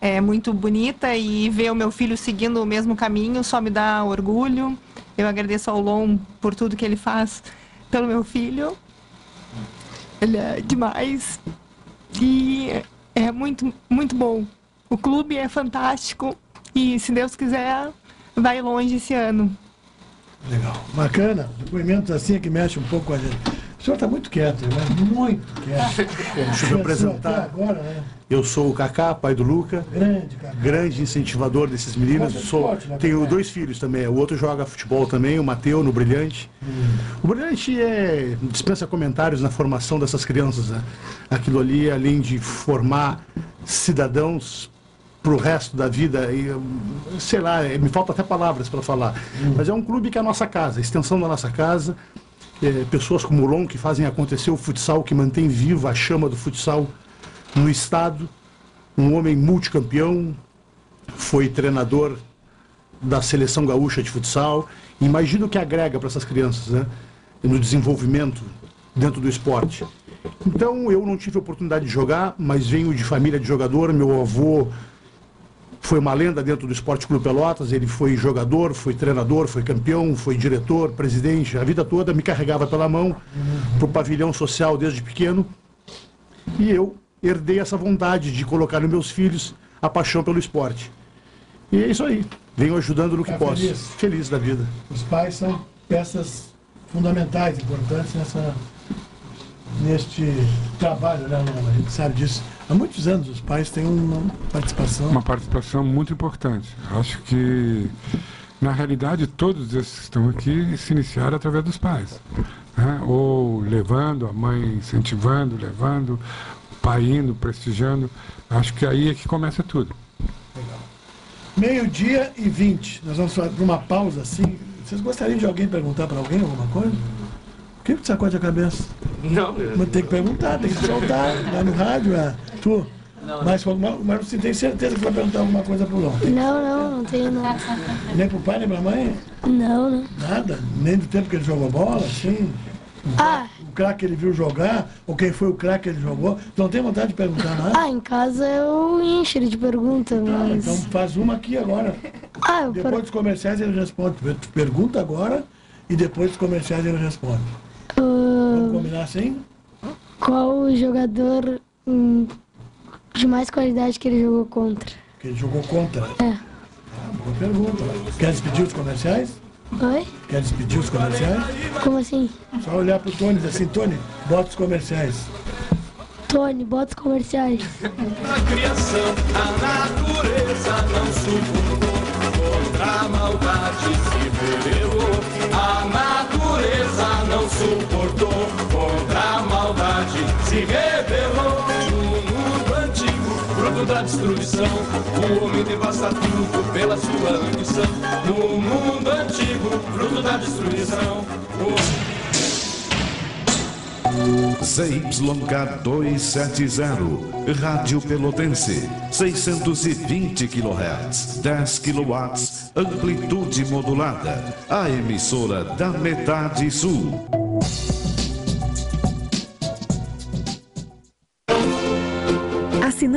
é muito bonita e ver o meu filho seguindo o mesmo caminho só me dá orgulho. Eu agradeço ao Lon por tudo que ele faz pelo meu filho. Ele é demais. E é muito, muito bom. O clube é fantástico e, se Deus quiser, vai longe esse ano. Legal. Bacana. Depoimentos assim é que mexe um pouco com a gente. O senhor está muito quieto, mas muito quieto. Deixa eu me apresentar. Até agora, né? Eu sou o Cacá, pai do Luca. Grande, Cacá. Grande incentivador desses meninos. De Sou, né, tenho dois filhos também. O outro joga futebol também, o Mateu, no Brilhante. O Brilhante é, dispensa comentários na formação dessas crianças. Né? Aquilo ali, além de formar cidadãos pro resto da vida. E, sei lá, me falta até palavras para falar. Mas é um clube que é a nossa casa, a extensão da nossa casa. É, pessoas como o Lon que fazem acontecer o futsal, que mantém viva a chama do futsal no estado. Um homem multicampeão, foi treinador da seleção gaúcha de futsal. Imagina o que agrega para essas crianças, né? No desenvolvimento dentro do esporte. Então eu não tive oportunidade de jogar, mas venho de família de jogador. Meu avô foi uma lenda dentro do Esporte Clube Pelotas. Ele foi jogador, foi treinador, foi campeão, foi diretor, presidente. A vida toda me carregava pela mão para o pavilhão social desde pequeno. E eu herdei essa vontade de colocar nos meus filhos a paixão pelo esporte. E é isso aí. Venho ajudando no que Tá posso. feliz? feliz da vida. Os pais são peças fundamentais, importantes nessa, neste trabalho, né, Lona? A gente sabe disso. Há muitos anos os pais têm uma participação. Uma participação muito importante. Acho que, na realidade, todos esses que estão aqui se iniciaram através dos pais. né? Ou levando, a mãe incentivando, levando, o pai indo, prestigiando. Acho que aí é que começa tudo. Meio-dia e 20. Nós vamos para uma pausa assim. Vocês gostariam de alguém perguntar para alguém alguma coisa? O que te sacode a cabeça? Não, Mas tem que perguntar, tem que soltar lá no rádio, é. Tu? Mas, mas, mas você tem certeza que vai perguntar alguma coisa pro Lon? Não, não, não tenho não. Nem pro pai, nem pra mãe? Não, não. Nada? Nem do tempo que ele jogou bola, assim? Ah, craque que ele viu jogar, ou quem foi o craque que ele jogou? Não tem vontade de perguntar nada? ah, em casa eu encho ele de perguntas, mas... Então faz uma aqui agora. Ah, Depois dos comerciais ele responde. Tu pergunta agora e depois dos comerciais ele responde. Vamos combinar assim? Qual o jogador hum, de mais qualidade que ele jogou contra? Que ele jogou contra. É. Ah, boa pergunta. Quer despedir os comerciais? Oi? Quer despedir os comerciais? Como assim? Só olhar pro Tony e dizer assim, Tony, bota os comerciais. Tony, bota os comerciais. Na criação, a natureza não suportou contra a maldade se rebelou. A natureza não suportou contra a maldade se rebelou. Da destruição, o homem devasta tudo pela sua ambição. No mundo antigo, fruto da destruição, o ZYK 270, Rádio Pelotense, 620 kHz, 10 kW, amplitude modulada, a emissora da metade sul.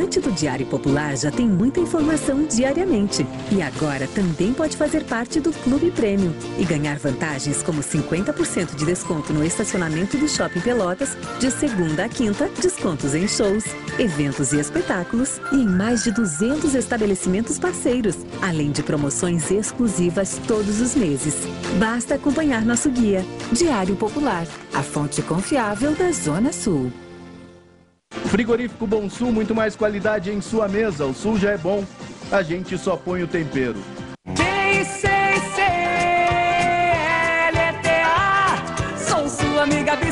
Assinante do Diário Popular já tem muita informação diariamente. E agora também pode fazer parte do Clube Prêmio e ganhar vantagens como 50% de desconto no estacionamento do Shopping Pelotas, de segunda a quinta, descontos em shows, eventos e espetáculos e em mais de 200 estabelecimentos parceiros, além de promoções exclusivas todos os meses. Basta acompanhar nosso guia. Diário Popular, a fonte confiável da Zona Sul. Frigorífico Bom Sul, muito mais qualidade em sua mesa. O Sul já é bom, a gente só põe o tempero. Amiga.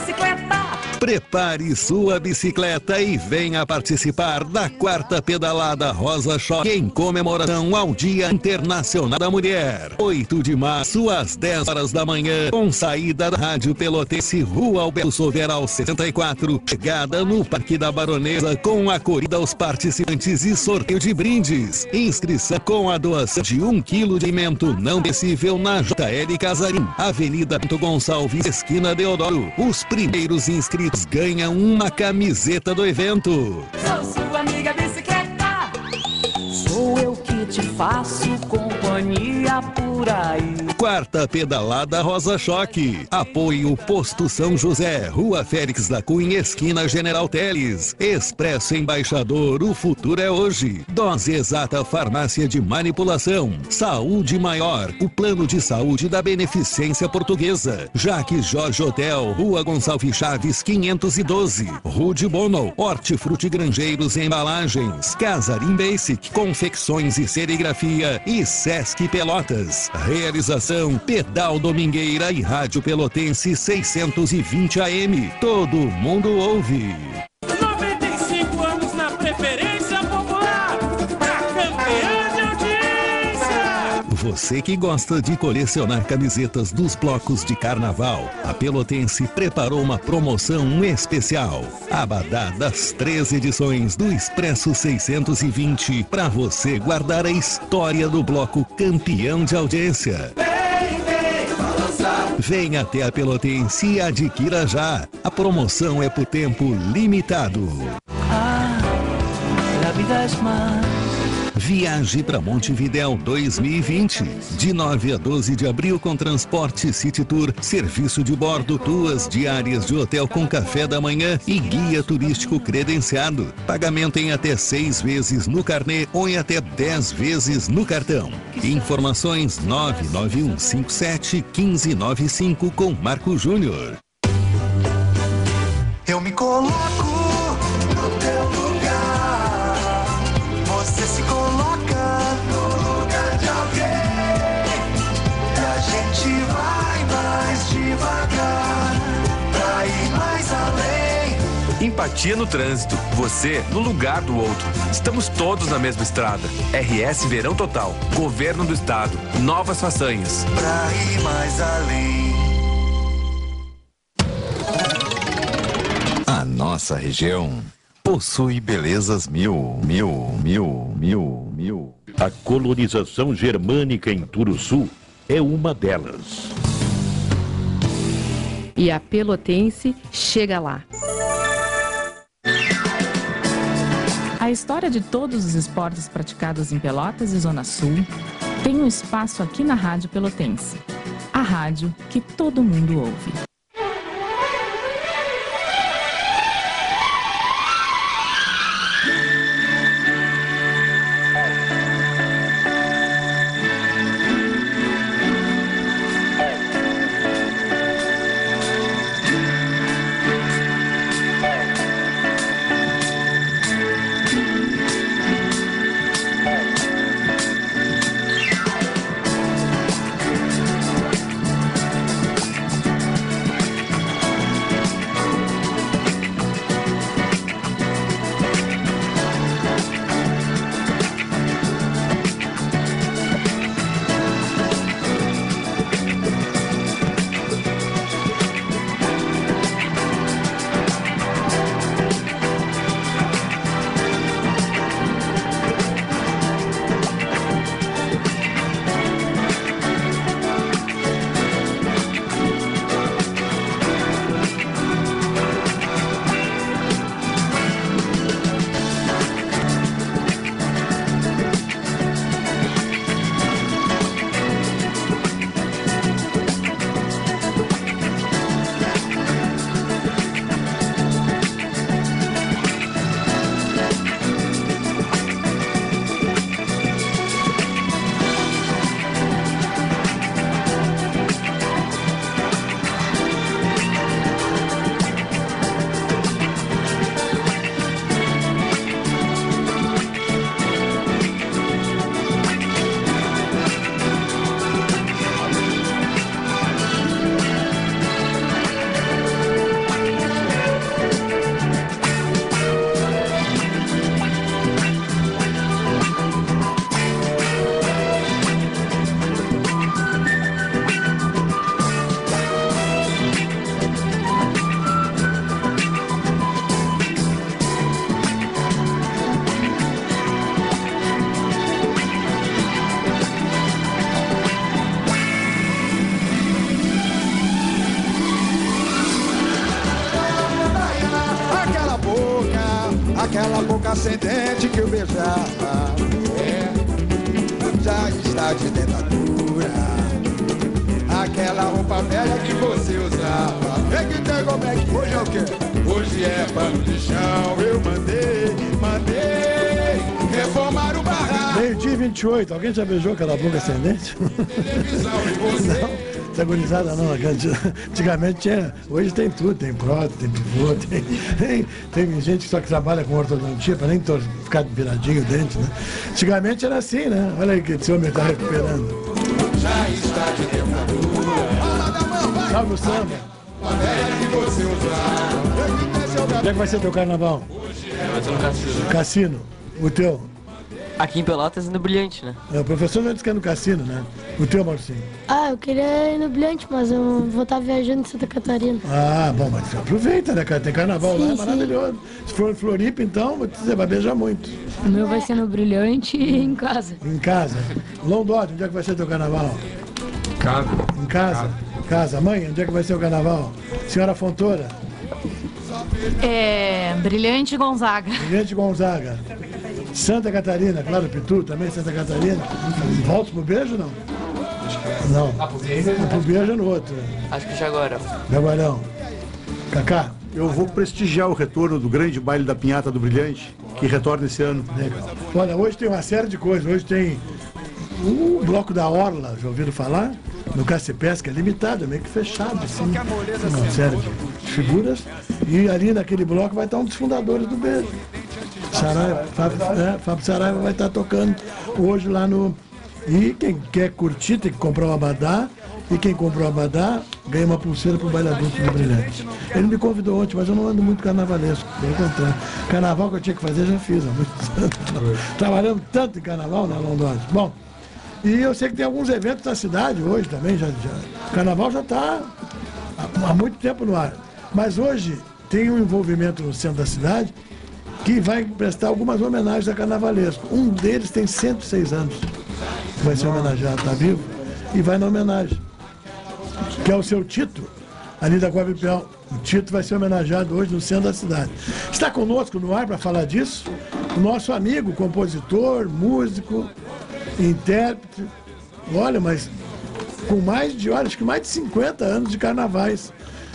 Prepare sua bicicleta e venha participar da quarta pedalada Rosa Choque em comemoração ao Dia Internacional da Mulher. 8 de março, às 10 horas da manhã, com saída da Rádio Pelotense, Rua Alberto Soveral 64, chegada no Parque da Baronesa com a corrida aos participantes e sorteio de brindes. Inscrição com a doação de um quilo de alimento não perecível na JL Casarim, Avenida Bento Gonçalves, esquina Deodoro. Os primeiros inscritos ganham uma camiseta do evento. Sou sua amiga bicicleta. Sou eu que te faço companhia por aí. Quarta pedalada Rosa Choque. Apoio Posto São José, Rua Félix da Cunha, esquina General Teles. Expresso Embaixador, o futuro é hoje. Dose exata farmácia de manipulação. Saúde maior, o plano de saúde da Beneficência Portuguesa. Jaques Jorge Hotel, Rua Gonçalves Chaves 512. Rude Bono, Hortifruti Grangeiros e Embalagens. Casarim Basic, confecções e serigrafia e Sesc Pelotas. Realização Pedal Domingueira e Rádio Pelotense 620 AM. Todo mundo ouve. Você que gosta de colecionar camisetas dos blocos de carnaval, a Pelotense preparou uma promoção especial. Abadá das três edições do Expresso 620 para você guardar a história do bloco campeão de audiência. Venha até a Pelotense e adquira já. A promoção é por tempo limitado. Más. Viaje para Montevidéu 2020. De 9 a 12 de abril com transporte City Tour, serviço de bordo, duas diárias de hotel com café da manhã e guia turístico credenciado. Pagamento em até seis vezes no carnê ou em até 10 vezes no cartão. Informações 99157 1595 com Marco Júnior. Eu me coloco Empatia no trânsito. Você no lugar do outro. Estamos todos na mesma estrada. RS Verão Total. Governo do Estado. Novas façanhas. Pra ir mais além. A nossa região possui belezas mil, mil, mil, mil, mil. A colonização germânica em Turuçu é uma delas. E a Pelotense chega lá. A história de todos os esportes praticados em Pelotas e Zona Sul tem um espaço aqui na Rádio Pelotense. A rádio que todo mundo ouve. 28. Alguém já beijou aquela boca ascendente? não. Essa gurizada não, antigamente tinha, hoje tem tudo, tem prótese, tem pivô, tem, tem, tem gente que só que trabalha com ortodontia para nem ficar viradinho o dente, né? Antigamente era assim, né? Olha aí que esse homem está recuperando. Já está de dentadura. Salve o samba. Onde é que vai ser teu carnaval? Vai ser no Cassino. Cassino. O teu? Aqui em Pelotas e no Brilhante, né? É, o professor já disse que é no cassino, né? O teu, Marcinho. Ah, eu queria ir no Brilhante, mas eu vou estar viajando em Santa Catarina. Ah, bom, mas aproveita, né, cara? Tem carnaval lá, Sim, é sim. maravilhoso. Se for em Floripa, então, vou te dizer, vai beijar muito. O meu vai ser no Brilhante e em casa. Em casa. Londódio, onde é que vai ser teu carnaval? Casa. Em casa. Casa. Mãe, onde é que vai ser o carnaval? Senhora Fontoura, É, Brilhante Gonzaga. Brilhante Gonzaga. Santa Catarina, claro, Pitu também, Santa Catarina. Volta pro beijo, não? Não. Pro beijo é no outro. Acho que já agora. Gabarão. Cacá. Eu vou prestigiar o retorno do grande baile da Pinhata do Brilhante, que retorna esse ano. Legal. Olha, hoje tem uma série de coisas. Hoje tem o bloco da Orla, já ouviram falar? No Cacipesca, é limitado, é meio que fechado, assim. Uma série de figuras. E ali naquele bloco vai estar um dos fundadores do Beijo. Saraiva, Fábio, é, Fábio Saraiva vai estar tocando hoje lá no. E quem quer curtir tem que comprar o Abadá. E quem comprou o Abadá ganha uma pulseira pro bailador do Brilhante. Ele me convidou ontem, mas eu não ando muito carnavalesco, pelo contrário. Carnaval que eu tinha que fazer, já fiz há muitos anos. Trabalhando tanto em carnaval na Londres. Bom, e eu sei que tem alguns eventos na cidade hoje também. Já, já. O carnaval já está há muito tempo no ar. Mas hoje tem um envolvimento no centro da cidade que vai prestar algumas homenagens a carnavalesco. Um deles tem 106 anos, vai ser homenageado, está vivo, e vai na homenagem. Que é o seu Tito, ali da Guabipião. O Tito vai ser homenageado hoje no centro da cidade. Está conosco no ar para falar disso o nosso amigo, compositor, músico, intérprete. Olha, mas com mais de, olha, acho que mais de 50 anos de carnavais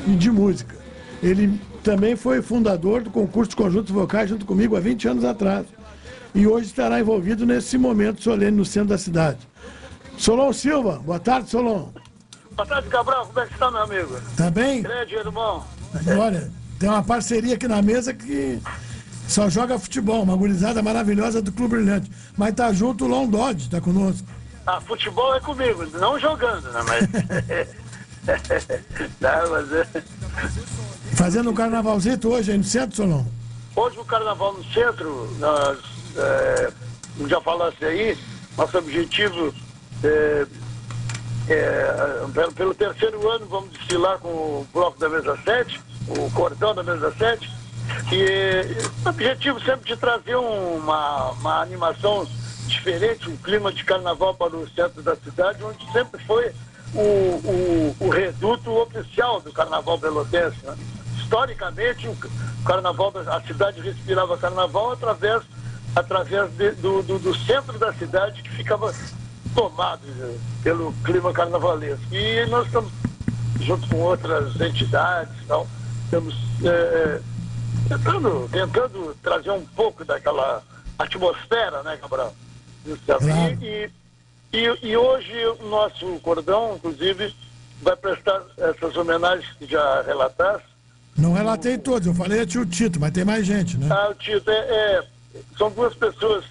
e de música. Ele também foi fundador do concurso de conjuntos vocais junto comigo há 20 anos atrás. E hoje estará envolvido nesse momento solene no centro da cidade. Solon Silva, boa tarde, Solon. Boa tarde, Cabral. Como é que está, meu amigo? Tá bem? Grande, irmão. Olha, tem uma parceria aqui na mesa que só joga futebol, uma gurizada maravilhosa do Clube Brilhante. Mas tá junto o Long Dodge, tá conosco. Ah, futebol é comigo, não jogando, né? Mas. tá, mas é. Fazendo um carnavalzito hoje aí no centro, Solon? Hoje o carnaval no centro, nós, é, já falasse aí, nosso objetivo é, é, pelo, pelo terceiro ano vamos desfilar com o bloco da mesa 7, o cordão da mesa 7, e o objetivo sempre de trazer uma, uma animação diferente, um clima de carnaval para o centro da cidade, onde sempre foi o, o, o reduto oficial do carnaval pelotense. Né? Historicamente, o carnaval, a cidade respirava carnaval através, através de- do, do, do centro da cidade que ficava tomado eh, pelo clima carnavalesco. E nós estamos, junto com outras entidades, tal, estamos eh, tentando, tentando trazer um pouco daquela atmosfera, né, Cabral? E, e, e, e hoje o nosso cordão, inclusive, vai prestar essas homenagens que já relataste. Não relatei todos, eu falei a tio Tito, mas tem mais gente, né? Ah, o Tito, é, é, são duas pessoas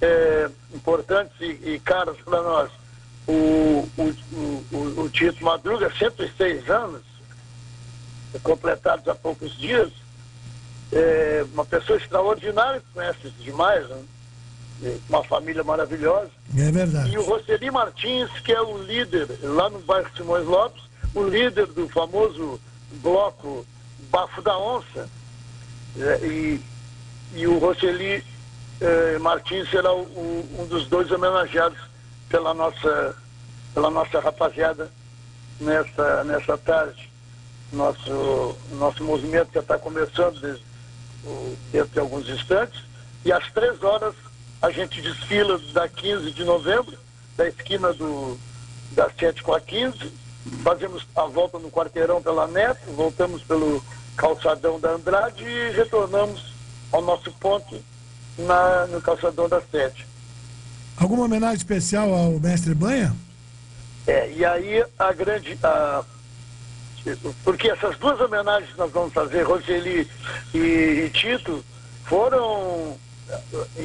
é, importantes e, e caras para nós. O, o, o, o- o Tito Madruga, 106 anos, completados há poucos dias, é uma pessoa extraordinária, conhece demais, né? É, uma família maravilhosa. É verdade. E o Roseli Martins, que é o líder, lá no bairro Simões Lopes, o líder do famoso bloco Bafo da Onça. É, e, e o Roseli eh, Martins será o- o- um dos dois homenageados pela nossa, pela nossa rapaziada nessa, nessa tarde. Nosso, nosso movimento já está começando desde, dentro de alguns instantes. E às três horas a gente desfila da 15 de novembro, da esquina do, da 7 com a 15. Fazemos a volta no quarteirão pela Neto, voltamos pelo calçadão da Andrade e retornamos ao nosso ponto na, no calçadão da 7. Alguma homenagem especial ao mestre Banha? É, e aí a grande. a- porque essas duas homenagens que nós vamos fazer, Roseli e, e Tito, foram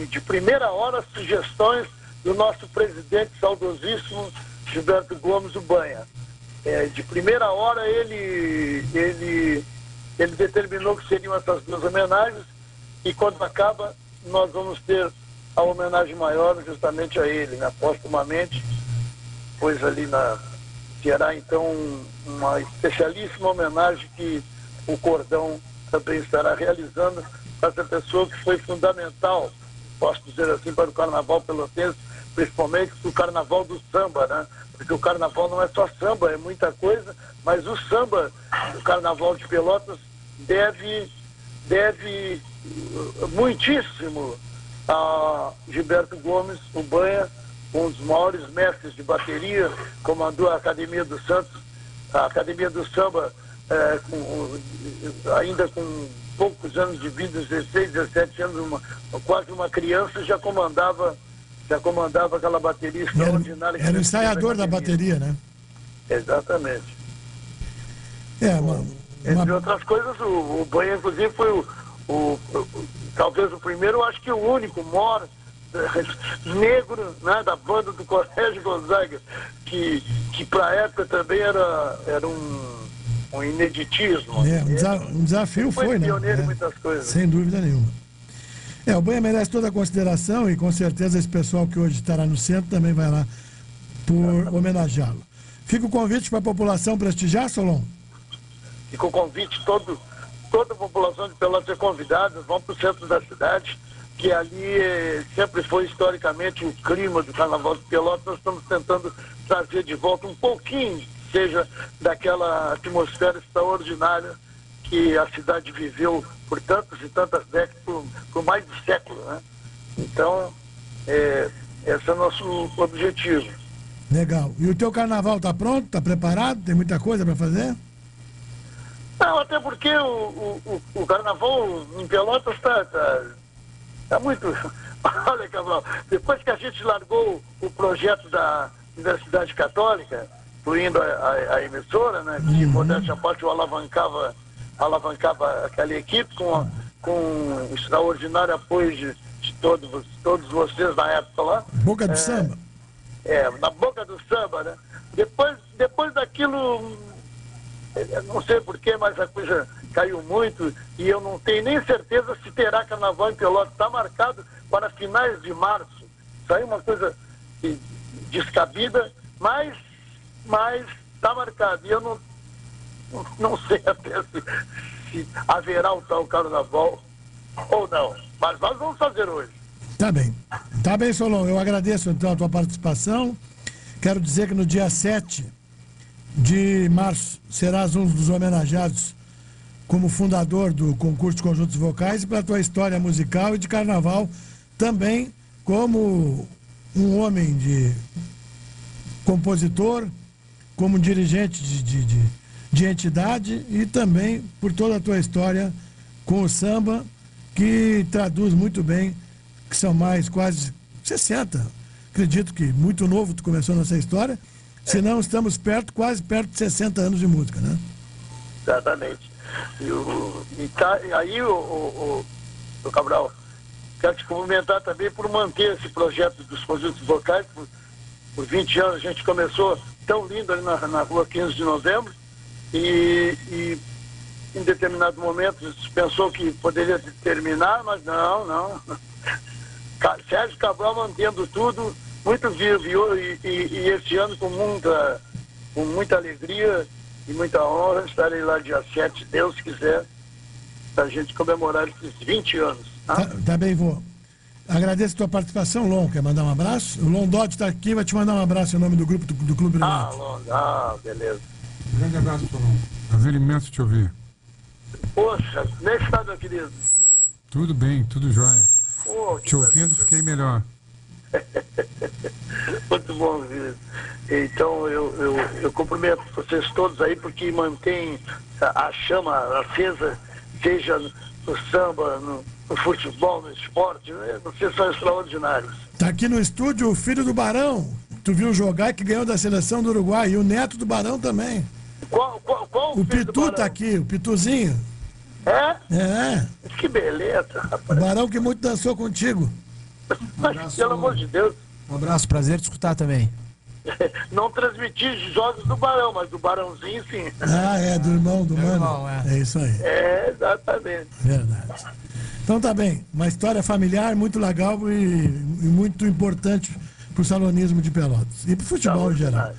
de primeira hora sugestões do nosso presidente saudosíssimo Gilberto Gomes Ubanha. É, de primeira hora ele, ele, ele determinou que seriam essas duas homenagens e quando acaba nós vamos ter a homenagem maior justamente a ele, né? Postumamente, pois ali na terá então uma especialíssima homenagem que o Cordão também estará realizando para essa pessoa que foi fundamental, posso dizer assim, para o Carnaval Pelotense, principalmente para o Carnaval do Samba, né? Porque o Carnaval não é só samba, é muita coisa, mas o samba, o Carnaval de Pelotas, deve, deve uh, muitíssimo a Gilberto Gomes, o Banha, um dos maiores mestres de bateria, comandou a Academia do Santos, a Academia do Samba, eh, com, ainda com poucos anos de vida, 16, 17 anos, uma, quase uma criança, já comandava, já comandava aquela bateria extraordinária. que Era o ensaiador da bateria, né? Exatamente. É, mano. Entre outras coisas, o, o Banha, inclusive, foi o, o- o- talvez o primeiro, eu acho que o único mor negro né, da banda do Colégio Gonzaga, que, que para a época também era, era um, um ineditismo. É, um, desa- um desafio Foi foi, né? pioneiro em É, muitas coisas. Sem dúvida nenhuma. É, o Banha merece toda a consideração e com certeza esse pessoal que hoje estará no centro também vai lá por homenageá-lo. Fica o convite para a população prestigiar, Solon? Fica o convite, todo, toda a população de Pelotas é convidada, vão para o centro da cidade, que ali eh, sempre foi historicamente o clima do Carnaval de Pelotas, nós estamos tentando trazer de volta um pouquinho, seja daquela atmosfera extraordinária que a cidade viveu por tantas e tantas décadas, por, por mais de século, né? Então, eh, esse é o nosso objetivo. Legal. E o teu carnaval tá pronto? Tá preparado? Tem muita coisa para fazer? Não, até porque o, o, o- o carnaval em Pelotas está tá, tá muito. Olha, Cabral, depois que a gente largou o projeto da Universidade Católica, incluindo a, a- a emissora, né, que modéstia à parte eu alavancava, alavancava aquela equipe com, com o extraordinário apoio de, de todos, todos vocês na época lá. Boca do É, samba. É, na boca do samba, né? Depois, depois daquilo, não sei porquê, mas a coisa caiu muito e eu não tenho nem certeza se terá carnaval em Pelotas. Está marcado para finais de março. É uma coisa descabida, mas mas está marcado. E eu não, não, sei até se, se haverá o tal carnaval ou não. Mas nós vamos fazer hoje. Tá bem. Tá bem, Solon. Eu agradeço então a tua participação. Quero dizer que no dia 7 de março serás um dos homenageados como fundador do concurso de conjuntos vocais e pela tua história musical e de carnaval também como um homem de compositor, como dirigente de, de, de, de entidade e também por toda a tua história com o samba, que traduz muito bem, que são mais quase 60. Acredito que muito novo tu começou nessa história, se não estamos perto, quase perto de 60 anos de música, né? Exatamente. E, o, e, tá, aí, o, o, o, o Cabral, quero te cumprimentar também por manter esse projeto dos conjuntos vocais. Por, por 20 anos a gente começou tão lindo ali na, na rua 15 de novembro e, e em determinado momento pensou que poderia terminar, mas não, não. Sérgio Cabral mantendo tudo muito vivo e, e, e esse ano com muita, com muita alegria e muita honra estarei lá dia 7, se Deus quiser, para a gente comemorar esses 20 anos. tá? Tá, tá bem, vou. Agradeço a tua participação, Lon. Quer mandar um abraço? O Lon Dodge está aqui, vai te mandar um abraço em nome do grupo do, do Clube Ah, Brilhante. Lon- ah, beleza. Grande abraço, Solon. Prazer imenso te ouvir. Poxa, como é que está, meu querido? Tudo bem, tudo jóia. Te ouvindo, fiquei melhor. Muito bom, querido. Então eu, eu, eu cumprimento vocês todos aí porque mantém a, a chama acesa, seja no samba, no, no futebol, no esporte, né? vocês são extraordinários. Tá aqui no estúdio o filho do Barão. Tu viu jogar que ganhou da seleção do Uruguai. E o neto do Barão também. Qual, qual, qual O Pitu tá aqui, o Pituzinho. É? É. Que beleza, O rapaz. Barão que muito dançou contigo. Mas, pelo amor de Deus. Um abraço, prazer te escutar também. não transmiti os jogos do Barão, mas do Barãozinho sim. Ah, é, do irmão, do mano. é. isso aí. É, exatamente. Verdade. Então tá bem, uma história familiar muito legal e, e muito importante para o salonismo de Pelotas e para o futebol em geral.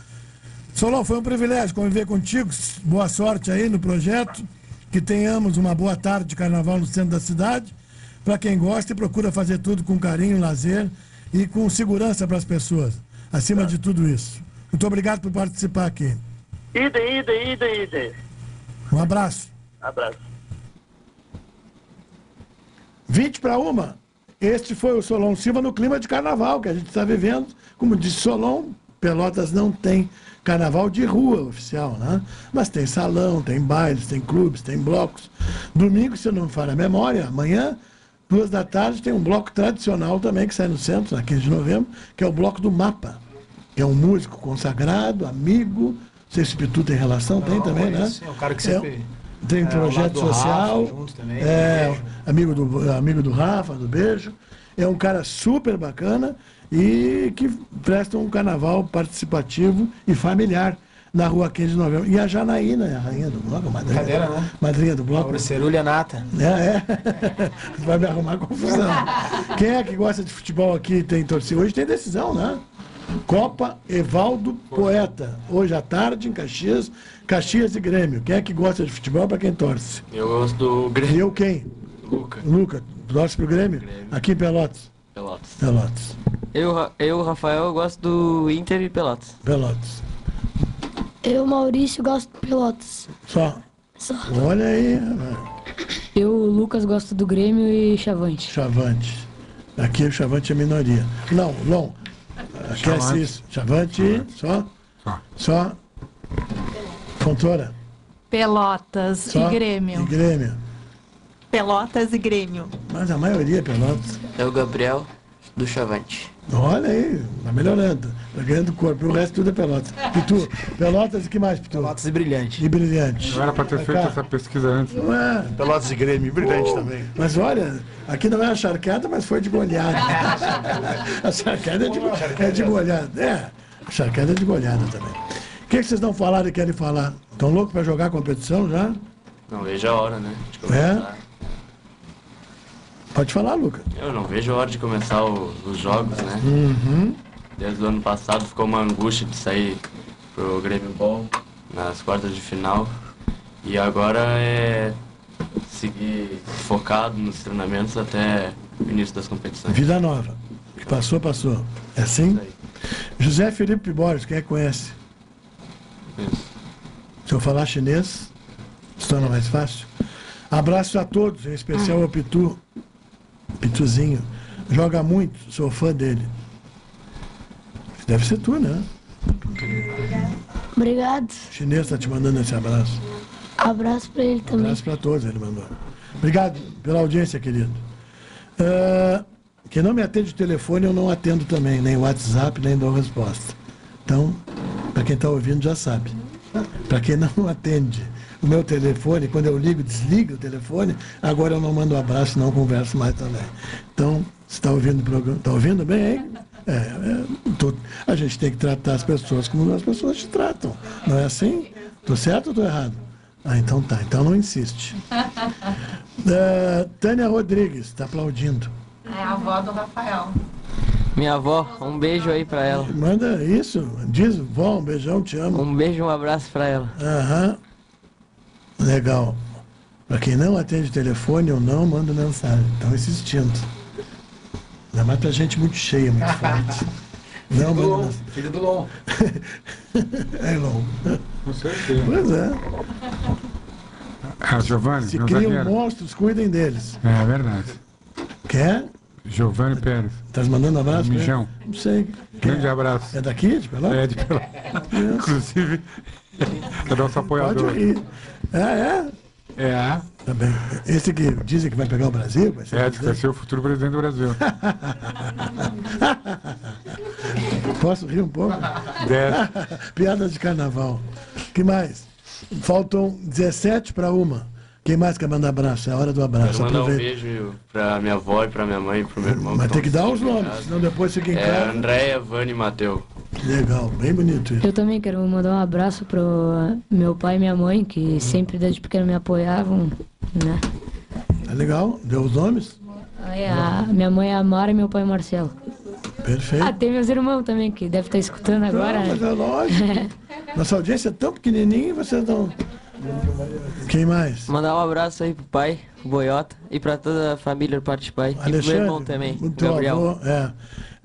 Solon, foi um privilégio conviver contigo. Boa sorte aí no projeto. Que tenhamos uma boa tarde de carnaval no centro da cidade. Para quem gosta e procura fazer tudo com carinho, lazer e com segurança para as pessoas. Acima de tudo isso. Muito obrigado por participar aqui. Idem, idem, idem, idem. Um abraço. Abraço. 20 para uma. Este foi o Solon Silva no clima de carnaval que a gente está vivendo. Como disse Solon, Pelotas não tem carnaval de rua oficial, né? Mas tem salão, tem bailes, tem clubes, tem blocos. Domingo, se eu não me falha a memória, amanhã, duas da tarde, tem um bloco tradicional também que sai no centro, na 15 de novembro, que é o bloco do Mapa. Que é um músico consagrado, amigo. Não sei se Pitu tem relação, tem também, né? É o cara que sempre. Tem é, projeto ao lado do social. Rafa, também, é, beijo. amigo do, amigo do Rafa, do Beijo. É um cara super bacana e que presta um carnaval participativo e familiar na rua 15 de novembro. E a Janaína, a rainha do bloco, a madrinha, Brincadeira, né? madrinha do bloco. Laura Cerulha Nata. É, é. Vai me arrumar confusão. Quem é que gosta de futebol aqui e tem torcida? Hoje tem decisão, né? Copa Evaldo Poeta. Hoje à tarde em Caxias, Caxias e Grêmio. Quem é que gosta de futebol para quem torce? Eu gosto do Grêmio. E eu quem? Luca. Luca. Torce pro Grêmio? Aqui em Pelotas. Pelotas. Pelotas. Eu, eu, Rafael, eu gosto do Inter e Pelotas. Pelotas. Eu, Maurício, gosto de Pelotas. Só. Só. Olha aí. Eu, Lucas, gosto do Grêmio e Chavante. Chavante. Aqui o Chavante é minoria. Não, Lon. Aqui é Chavante. Cis. Chavante, só? Só. Fontoura. Pelotas Só? e Grêmio. E Grêmio. Pelotas e Grêmio. Mas a maioria é Pelotas. É o Gabriel do Chavante. Olha aí, tá melhorando. Tá ganhando corpo. E o resto tudo é Pelotas. Pitu, Pelotas e que mais, Pitu? Pelotas e Brilhante. E Brilhante. Não era para ter feito essa pesquisa antes. Não é? Pelotas e Grêmio, brilhante também. Mas olha, aqui não é a charqueada, mas foi de goleada. a charqueada é de, é de goleada. É, a charqueada é de goleada também. O que, que vocês não falaram e querem falar? Estão loucos para jogar competição já? Não vejo a hora, né? De É? Pode falar, Luca. Eu não vejo a hora de começar o- os jogos, né? Uhum. Desde o ano passado ficou uma angústia de sair pro Grêmio Ball nas quartas de final. E agora é seguir focado nos treinamentos até o início das competições. Vida nova. O que passou, passou. É assim? José Felipe Borges, quem é que conhece? Se eu falar chinês, se torna mais fácil. Abraço a todos, em especial ao Pitu. Pituzinho. Joga muito, sou fã dele. Deve ser tu, né? Obrigado. O chinês está te mandando esse abraço. Abraço pra ele também. Abraço para todos, ele mandou. Obrigado pela audiência, querido. Ah, quem não me atende o telefone, eu não atendo também, nem WhatsApp, nem dou resposta. Então, para quem está ouvindo, já sabe. Para quem não atende o meu telefone, quando eu ligo, desliga o telefone, agora eu não mando um abraço, não converso mais também. Então, você está ouvindo o programa? Está ouvindo bem, hein? É, é, tô- a gente tem que tratar as pessoas como as pessoas te tratam. Não é assim? Tô certo ou tô errado? Ah, então tá. Então não insiste. Ah, Tânia Rodrigues, está aplaudindo. É a avó do Rafael. Minha avó, um beijo aí pra ela. Manda isso. Diz, vó, um beijão, te amo. Um beijo e um abraço pra ela. Aham. Legal. Para quem não atende telefone, eu não mando mensagem. Estão insistindo. Ainda mais pra gente muito cheia, muito forte. Não, Filho do Lon, manda filho do Lon. É, Lon. Com certeza. Pois é. Ah, Giovanni, Se criam zagueiro. monstros, cuidem deles. É verdade. Quer? Giovanni Pérez. Tá mandando abraço? Mijão. Não sei. Grande abraço. É daqui, de Pelotas? É de Pelotas. Inclusive, é nosso apoiador. Pode rir. É, é? É. Tá bem. Esse que dizem que vai pegar o Brasil? Vai ser É, de que vai ser o futuro presidente do Brasil. Posso rir um pouco? Dez. Piadas de carnaval. que mais? Faltam 17 para uma. Quem mais quer mandar abraço? É a hora do abraço. Quero mandar um Aproveita. beijo pra minha avó e pra minha mãe e pro meu irmão. Mas tem que dar os nomes, senão depois fica em É casa. Andréia, Vani e Mateu. Legal, bem bonito isso. Eu também quero mandar um abraço pro meu pai e minha mãe, que sempre desde pequeno me apoiavam, né? É legal, deu os nomes? Aí a minha mãe é a Mara e meu pai é Marcelo. Perfeito. Ah, tem meus irmãos também, que deve estar escutando agora. Não, mas é lógico. Nossa audiência é tão pequenininha e vocês não... Quem mais? Mandar um abraço aí pro pai, o Boiota, e pra toda a família do parte pai. e pro meu irmão também, Gabriel. avô, é.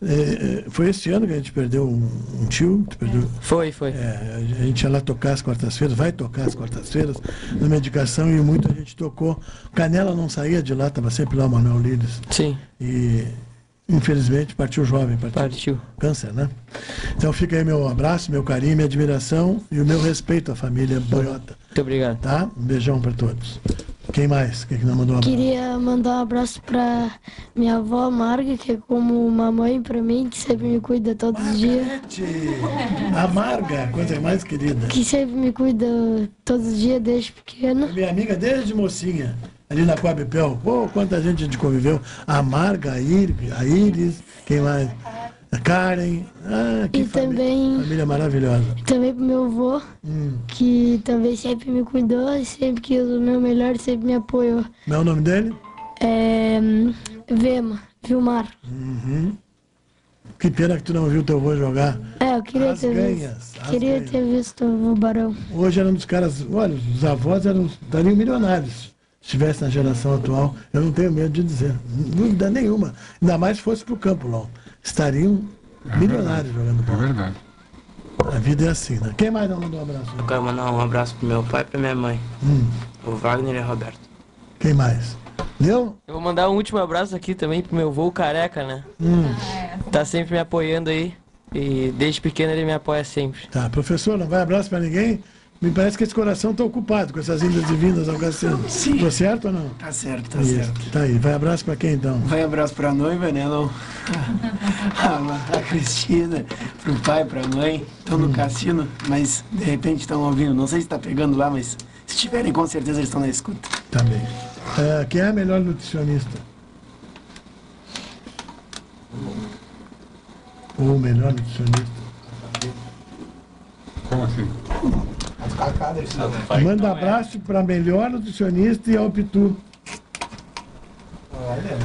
É, é, foi esse ano que a gente perdeu um, um tio. perdeu- Foi, foi. É, a gente ia lá tocar as quartas-feiras, vai tocar as quartas-feiras na medicação e muita gente tocou. Canela não saía de lá, estava sempre lá o Manuel Líderes. Sim. E infelizmente partiu jovem, partiu. Partiu. Câncer, né? Então fica aí meu abraço, meu carinho, minha admiração e o meu respeito à família Boiota. Muito obrigado. Tá? Um beijão para todos. Quem mais? Quem que não mandou um abraço? Queria mandar um abraço pra minha avó Marga, que é como uma mãe pra mim, que sempre me cuida todos os dias. Amarga, coisa mais querida. Que sempre me cuida todos os dias desde pequena. Minha amiga desde mocinha, ali na Coabipel. Pô, quanta gente a gente conviveu. A Marga, a Iris, a Iris quem mais? A Karen. Ah, que E família, também, família maravilhosa. também pro meu avô, Hum. que também sempre me cuidou e sempre quis o meu melhor, sempre me apoiou. Como é o nome dele? É. Vema, Vilmar. Uhum. Que pena que tu não viu teu avô jogar. É, eu queria As ter ganhas, visto. Queria ganhas. ter visto o Barão. Hoje era um dos caras, olha, os avós eram, estariam milionários. Se estivesse na geração atual, eu não tenho medo de dizer, dúvida nenhuma. Ainda mais se fosse pro campo, LOL. Estariam milionários jogando bola. É verdade. A vida é assim, né? Quem mais não mandou um abraço? Eu quero mandar um abraço pro meu pai e pra minha mãe, Hum, o Wagner e a Roberto. quem mais? Deu? Eu vou mandar um último abraço aqui também pro meu vô careca, né? Hum. Tá sempre me apoiando aí. E desde pequeno ele me apoia sempre. Tá, professor, não vai abraço pra ninguém? Me parece que esse coração tá ocupado com essas indas e vindas ao cassino. Sim. Tô certo ou não? Tá certo, tá Isso, certo. Tá aí, vai abraço pra quem então? Vai abraço pra noiva, né, não? A, a Cristina, pro pai, pra mãe. Estão no cassino, mas de repente estão ouvindo. Não sei se tá pegando lá, mas se tiverem, com certeza eles estão na escuta. Tá bem. É, quem é a melhor nutricionista? Ou o melhor nutricionista? Como assim? Manda abraço para melhor nutricionista e ao Pitu. Olha.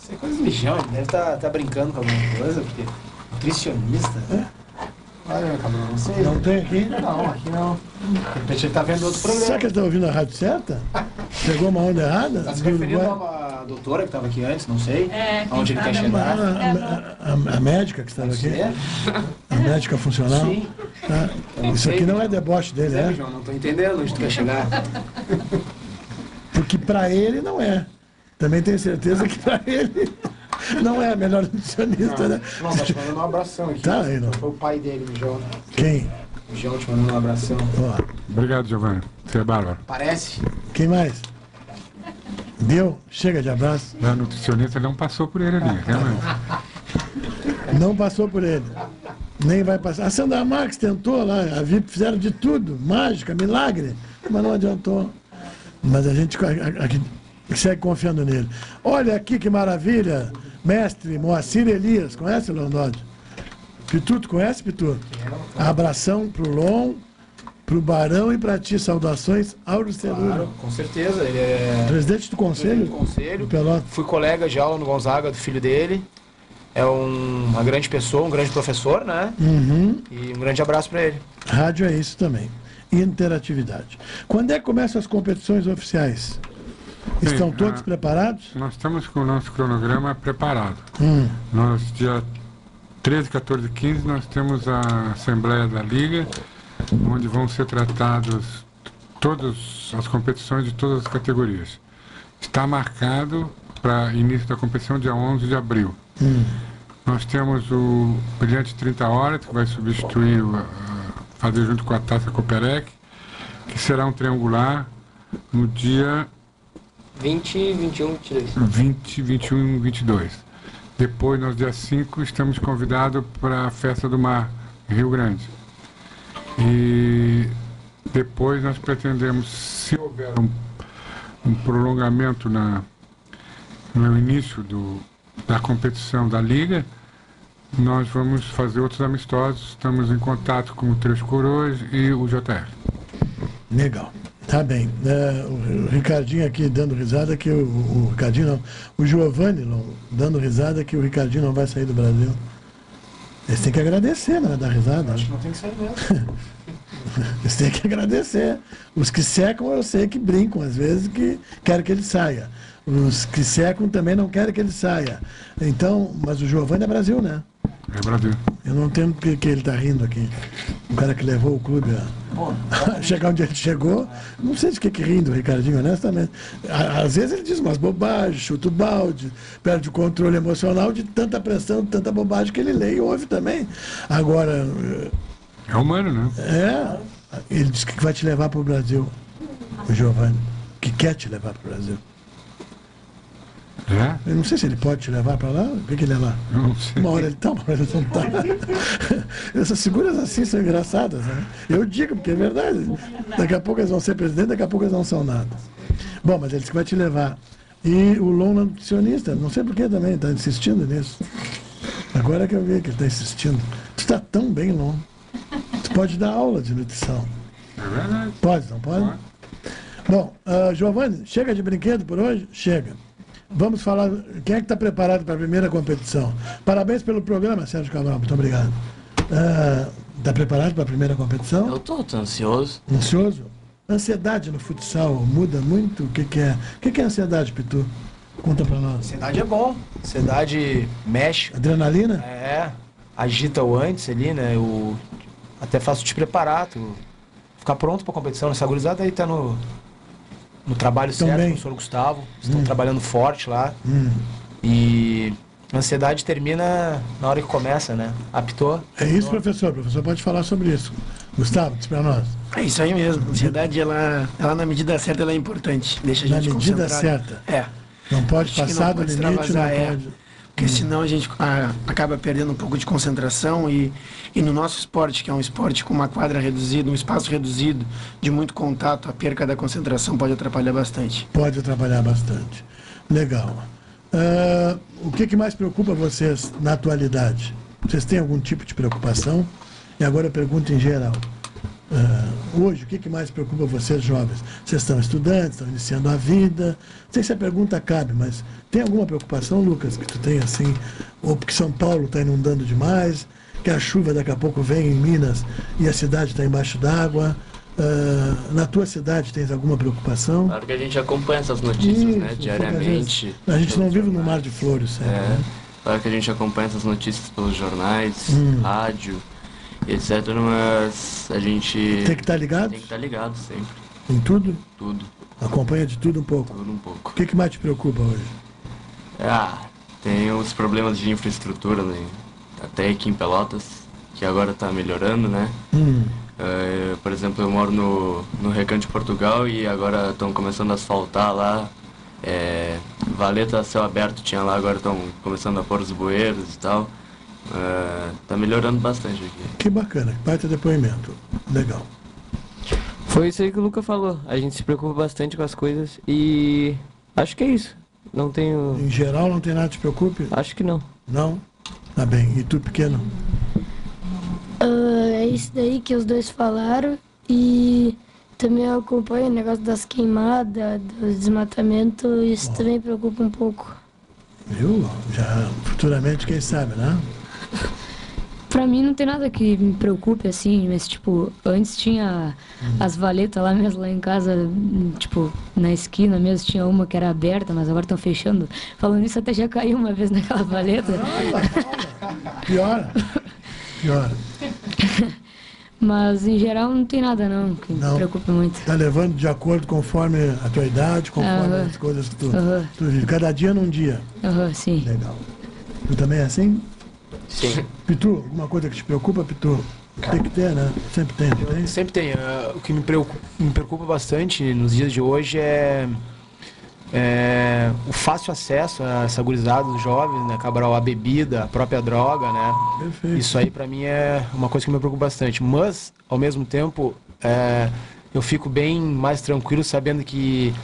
Isso é coisa de mijão, ele deve estar tá, brincando com alguma coisa, porque nutricionista. Olha, cabelo, não sei. Não tem aqui? Não, aqui não. De repente ele tá vendo outro Será programa. que ele está ouvindo a rádio certa? Pegou uma onda errada? Tá se Do referindo a uma doutora que estava aqui antes, não sei. É, Onde ele tá quer chegar. A, a- a médica que estava aqui? A médica funcional? Sim. Tá. Eu Isso sei, aqui não é deboche dele, é, é? João, não tô entendendo onde tu quer chegar. Porque para ele não é. Também tenho certeza que para ele não é a melhor nutricionista, né? Não, tá te mandando um abração aqui. Tá aí, não. Foi o pai dele, o João. Quem? O João te mandando um abração. Obrigado, Giovanni. Você é bárbaro. Parece? Quem mais? Deu? Chega de abraço. A nutricionista não passou por ele ali, realmente. Não passou por ele. Nem vai passar. A Sandra Marques tentou lá, a VIP fizeram de tudo, mágica, milagre, mas não adiantou. Mas a gente a- a- segue confiando nele. Olha aqui que maravilha, mestre Moacir Elias, conhece, Leonardo? Pitu, tu conhece, Pitu? Abração pro Lon, pro Barão e pra ti, saudações, Auro Celura. Claro, com certeza. Ele é. Presidente do conselho? do conselho. do. Fui colega de aula no Gonzaga do filho dele. É um- uma grande pessoa, um grande professor, né? Uhum. E um grande abraço pra ele. Rádio é isso também. Interatividade. Quando é que começam as competições oficiais? Estão Sim, todos ah, preparados? Nós estamos com o nosso cronograma preparado. Hum. Nós, dia 13, 14 e 15, nós temos a Assembleia da Liga, onde vão ser tratados todas as competições de todas as categorias. Está marcado para início da competição dia 11 de abril. Hum. Nós temos o Brilhante 30 Horas, que vai substituir, fazer junto com a Taça Coperec, que será um triangular no dia 20, 21, 22. 20, 21 e 22. Depois, no dia 5, estamos convidados para a Festa do Mar, em Rio Grande. E depois nós pretendemos, se houver um, um prolongamento na, no início do, da competição da Liga, nós vamos fazer outros amistosos. Estamos em contato com o Três Coroas e o JR. Legal. Tá bem. É, o, o Ricardinho aqui dando risada que o, o Ricardinho não. O Giovanni não, dando risada que o Ricardinho não vai sair do Brasil. Eles têm que agradecer, né? Dar risada. Acho que não tem que sair mesmo. Eles têm que agradecer. Os que secam, eu sei que brincam, às vezes, que querem que ele saia. Os que secam também não querem que ele saia. Então, mas o Giovanni é Brasil, né? É Brasil. Eu não entendo porque que ele está rindo aqui. O cara que levou o clube a chegar onde ele chegou, não sei de que que rindo, Ricardinho, honestamente. Às vezes ele diz umas bobagens, chuta o balde, perde o controle emocional de tanta pressão, de tanta bobagem que ele lê e ouve também. Agora. É humano, né? É. Ele disse que vai te levar para o Brasil, o Giovanni. Que quer te levar para o Brasil. É? Eu não sei se ele pode te levar para lá. O que, que ele é lá? Uma hora ele tá, uma hora ele não tá. Essas figuras assim são engraçadas, né? Eu digo, porque é verdade. Daqui a pouco eles vão ser presidente, daqui a pouco eles não são nada. Bom, mas ele disse que vai te levar. E o Lon nutricionista, não sei por que também, está insistindo nisso. Agora que eu vi que ele está insistindo. Tu está tão bem, Lon. Tu pode dar aula de nutrição. É verdade. Pode, não pode? Bom, ah, Giovanni, chega de brinquedo por hoje? Chega. Vamos falar. Quem é que está preparado para a primeira competição? Parabéns pelo programa, Sérgio Cabral. Muito obrigado. Está preparado para a primeira competição? Eu tô, tô ansioso. Ansioso? Ansiedade no futsal muda muito? O que, que é? O que, que é ansiedade, Pitu? Conta para nós. Ansiedade é bom. Ansiedade mexe. Adrenalina? É. Agita o antes ali, né? O, até tu te preparar, tu ficar pronto pra competição. Essa gurizada aí tá no, no trabalho certo bem. com o senhor Gustavo. Estão Hum. trabalhando forte lá. Hum. E a ansiedade termina na hora que começa, né? Apitou. É isso, professor. O professor pode falar sobre isso. Gustavo, diz para nós. É isso aí mesmo. A ansiedade, ela, ela na medida certa, ela é importante. Deixa a Na gente medida concentrado. certa. É. Não pode Acho passar do pode limite, não é. pode. Porque senão a gente ah, acaba perdendo um pouco de concentração e, e no nosso esporte, que é um esporte com uma quadra reduzida, um espaço reduzido, de muito contato, a perca da concentração pode atrapalhar bastante. Pode atrapalhar bastante. Legal. Ah, o que, que mais preocupa vocês na atualidade? Vocês têm algum tipo de preocupação? E agora eu pergunto em geral. Ah, hoje, o que, que mais preocupa vocês, jovens? Vocês estão estudantes, estão iniciando a vida. Não sei se a pergunta cabe, mas tem alguma preocupação, Lucas, que tu tem assim? Ou porque São Paulo está inundando demais, que a chuva daqui a pouco vem em Minas e a cidade está embaixo d'água? Ah, na tua cidade tens alguma preocupação? Claro que a gente acompanha essas notícias, né? Isso, Diariamente. A gente não vive no mar de flores, sempre. É, né? claro que a gente acompanha essas notícias pelos jornais, Hum. rádio, etc. Mas a gente. Tem que estar ligado? Tem que estar ligado sempre. Em tudo? Tudo. Acompanha de tudo um pouco. Tudo um pouco. O que, que mais te preocupa hoje? Ah, tem os problemas de infraestrutura, né? Até aqui em Pelotas, que agora está melhorando, né? Hum. Eh, por exemplo, eu moro no, no Recanto de Portugal e agora estão começando a asfaltar lá. É, valeta céu aberto tinha lá, agora estão começando a pôr os bueiros e tal. Eh, tá melhorando bastante aqui. Que bacana, que baita depoimento. Legal. Foi isso aí que o Luca falou. A gente se preocupa bastante com as coisas e acho que é isso. Não tenho. Em geral, não tem nada que te preocupe? Acho que não. Não? Tá bem. E tu, pequeno? Ah, é isso daí que os dois falaram e também eu acompanho o negócio das queimadas, do desmatamento, isso também preocupa um pouco. Viu? Já futuramente, quem sabe, né? Pra mim não tem nada que me preocupe assim, mas tipo, antes tinha as valetas lá mesmo, lá em casa, tipo, na esquina mesmo, tinha uma que era aberta, mas agora estão fechando. Falando nisso, até já caiu uma vez naquela valeta. Piora. Piora. Mas em geral não tem nada não que Não. me preocupe muito. Tá levando de acordo conforme a tua idade, conforme Aham. as coisas que tu, Aham. tu vive. Cada dia num dia. Aham, sim. Legal. Tu também é assim? Sim. Pitu, alguma coisa que te preocupa, Pitu? Tem que ter, né? Sempre tem, não tem? Sempre tem. ah, o que me preocupa, me preocupa bastante nos dias de hoje é, é o fácil acesso a essa gurizada dos jovens, né? Cabral, a bebida, a própria droga, né? Perfeito. Isso aí pra mim é uma coisa que me preocupa bastante. Mas, ao mesmo tempo, é, eu fico bem mais tranquilo sabendo que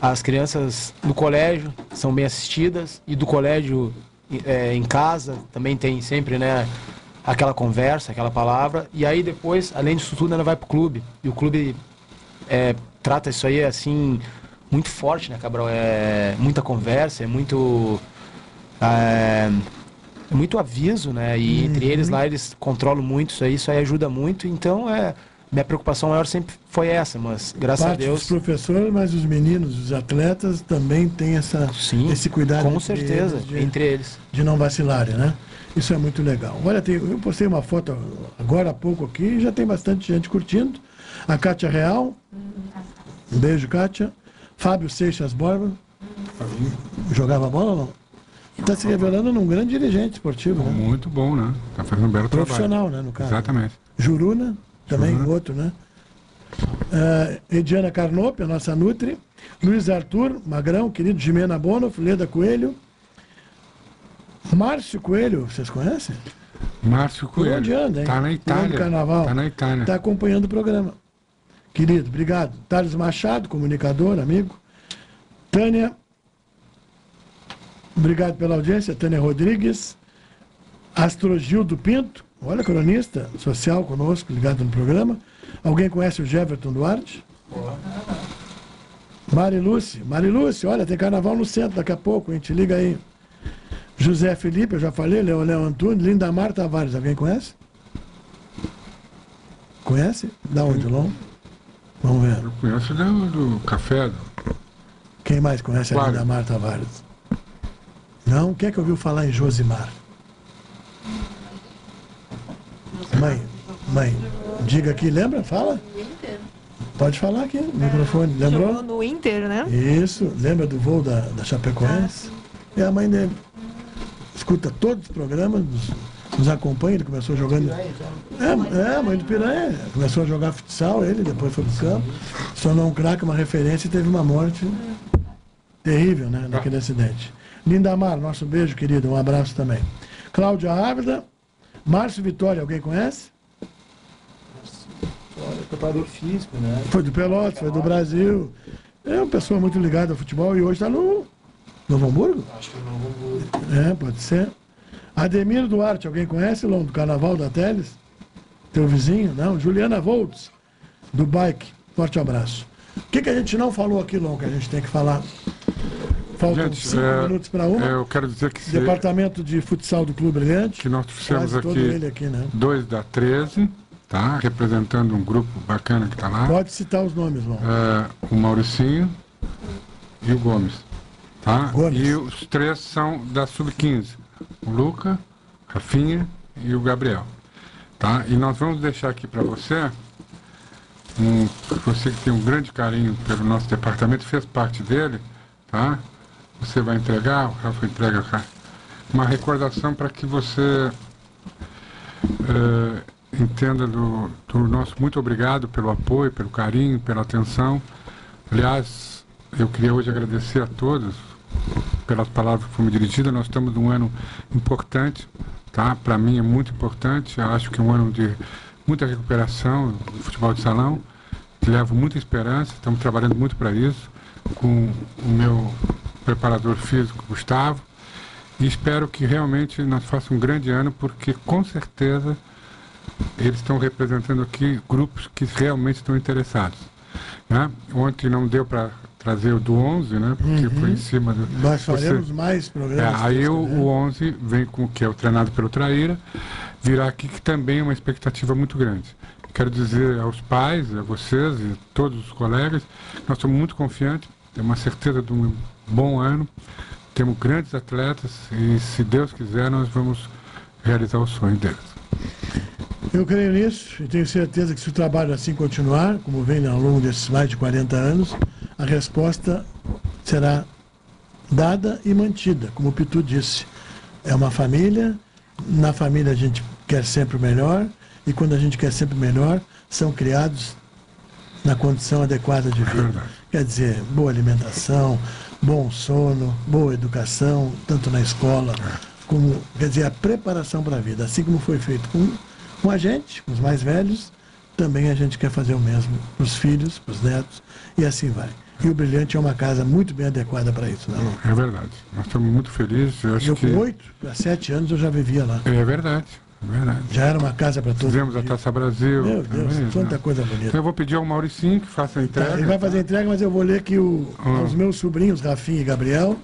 as crianças do colégio são bem assistidas e do colégio é, em casa também tem sempre, né? Aquela conversa, aquela palavra. E aí depois, além disso tudo, ela vai pro clube. E o clube é, trata isso aí assim muito forte, né, Cabral? É muita conversa, é muito é, é muito aviso, né? E entre eles lá eles controlam muito isso aí, isso aí ajuda muito. Então é minha preocupação maior sempre foi essa, mas graças Parte a Deus dos professores, mas os meninos, os atletas também têm essa, esse cuidado. com entre certeza, eles de- entre eles. de não vacilarem, né? Isso é muito legal. Olha, tem- eu postei uma foto agora há pouco aqui e já tem bastante gente curtindo. A Kátia Real. Um beijo, Kátia. Fábio Seixas Borba. Jogava bola ou não? Está se revelando num grande dirigente esportivo, né? Muito bom, né? Tá fazendo um belo Profissional, trabalho. né, no caso. Exatamente. Juruna, também Juruna. outro, né? Eh, Ediana Carnop, a nossa Nutri. Luiz Arthur, Magrão, querido Jimena Bono, Leda Coelho. Márcio Coelho, vocês conhecem? Márcio Coelho. onde anda, hein? Tá na Itália. Carnaval. Tá na Itália. Está acompanhando o programa. Querido, obrigado. Thales Machado, comunicador, amigo. Tânia, obrigado pela audiência. Tânia Rodrigues. Astrogildo Pinto, olha, cronista social conosco, ligado no programa. Alguém conhece o Jefferson Duarte? Mari Lúcia. Mari Lúcia, olha, tem carnaval no centro daqui a pouco, a gente liga aí. José Felipe, eu já falei, Leonel Antunes, Lindamar Tavares, alguém conhece? Conhece? Da onde, Lom? Vamos ver. Eu conheço do, do café. Do... Quem mais conhece a Claro. Lindamar Tavares? Não? Quem é que ouviu falar em Josimar? Mãe, mãe, diga aqui, lembra? Fala. Pode falar aqui, no microfone. Lembrou? Jogou no Inter, né? Isso, lembra do voo da, da Chapecoense? É a mãe dele. Escuta todos os programas, nos, nos acompanha, ele começou jogando. É, é, a mãe do Piranha. Começou a jogar futsal, ele, depois foi pro campo. Se tornou um craque, uma referência e teve uma morte terrível, né, naquele acidente. Lindamar, nosso beijo, querido, um abraço também. Cláudia Ávila, Márcio Vitória, alguém conhece? Olha, preparador físico, né? Foi do Pelotas, foi do Brasil. É uma pessoa muito ligada ao futebol e hoje está no Novo Hamburgo? Acho que não vou É, pode ser. Ademir Duarte, alguém conhece, Lom, do Carnaval da Teles? Teu vizinho? Não? Juliana Voltz, do Bike. Forte abraço. O que, que a gente não falou aqui, Lom, que a gente tem que falar? Faltam Gente, cinco é, minutos para uma. é, eu quero dizer que se- Departamento de Futsal do Clube Brilhante. Que nós trouxemos aqui, aqui, né? dois da 13, tá? Representando um grupo bacana que está lá. Pode citar os nomes, Lom. É, o Mauricinho e o Gomes. Tá? E os três são da Sub-15. O Luca, Rafinha e o Gabriel. Tá? E nós vamos deixar aqui para você, um, você que tem um grande carinho pelo nosso departamento, fez parte dele, tá? Você vai entregar, o Rafa entrega cá, uma recordação para que você eh, entenda do, do nosso muito obrigado pelo apoio, pelo carinho, pela atenção. Aliás, eu queria hoje agradecer a todos pelas palavras que foram dirigidas. Nós estamos num ano importante, tá? Para mim é muito importante. Eu acho que é um ano de muita recuperação do futebol de salão. Levo muita esperança. Estamos trabalhando muito para isso com o meu preparador físico, Gustavo. E espero que realmente nós façamos um grande ano, porque com certeza eles estão representando aqui grupos que realmente estão interessados. Né? Ontem não deu para trazer o do 11, né? Porque Uhum. foi em cima do. Nós Você- faremos mais programas. É, aí se o, o 11 vem com que é o treinado pelo Traíra, virá aqui que também é uma expectativa muito grande. Quero dizer aos pais, a vocês e todos os colegas, nós estamos muito confiantes, temos uma certeza de um bom ano, temos grandes atletas e, se Deus quiser, nós vamos realizar o sonho deles. Eu creio nisso e tenho certeza que se o trabalho assim continuar, como vem ao longo desses mais de 40 anos, a resposta será dada e mantida, como o Pitu disse. É uma família, na família a gente quer sempre o melhor e quando a gente quer sempre o melhor, são criados na condição adequada de vida. Quer dizer, boa alimentação, bom sono, boa educação, tanto na escola como, quer dizer, a preparação para a vida. Assim como foi feito com, com a gente, com os mais velhos, também a gente quer fazer o mesmo para os filhos, para os netos, e assim vai. E o Brilhante é uma casa muito bem adequada para isso, né? Lon? É verdade. Nós estamos muito felizes. Eu Eu com oito a sete anos eu já vivia lá. É verdade. É verdade. Já era uma casa para todos. Fizemos a Taça Brasil. Meu Deus, também, tanta né? coisa bonita. Então eu vou pedir ao Mauricinho que faça a Tá, entrega. ele vai fazer a entrega, mas eu vou ler que o, Ah. os meus sobrinhos, Rafinha e Gabriel,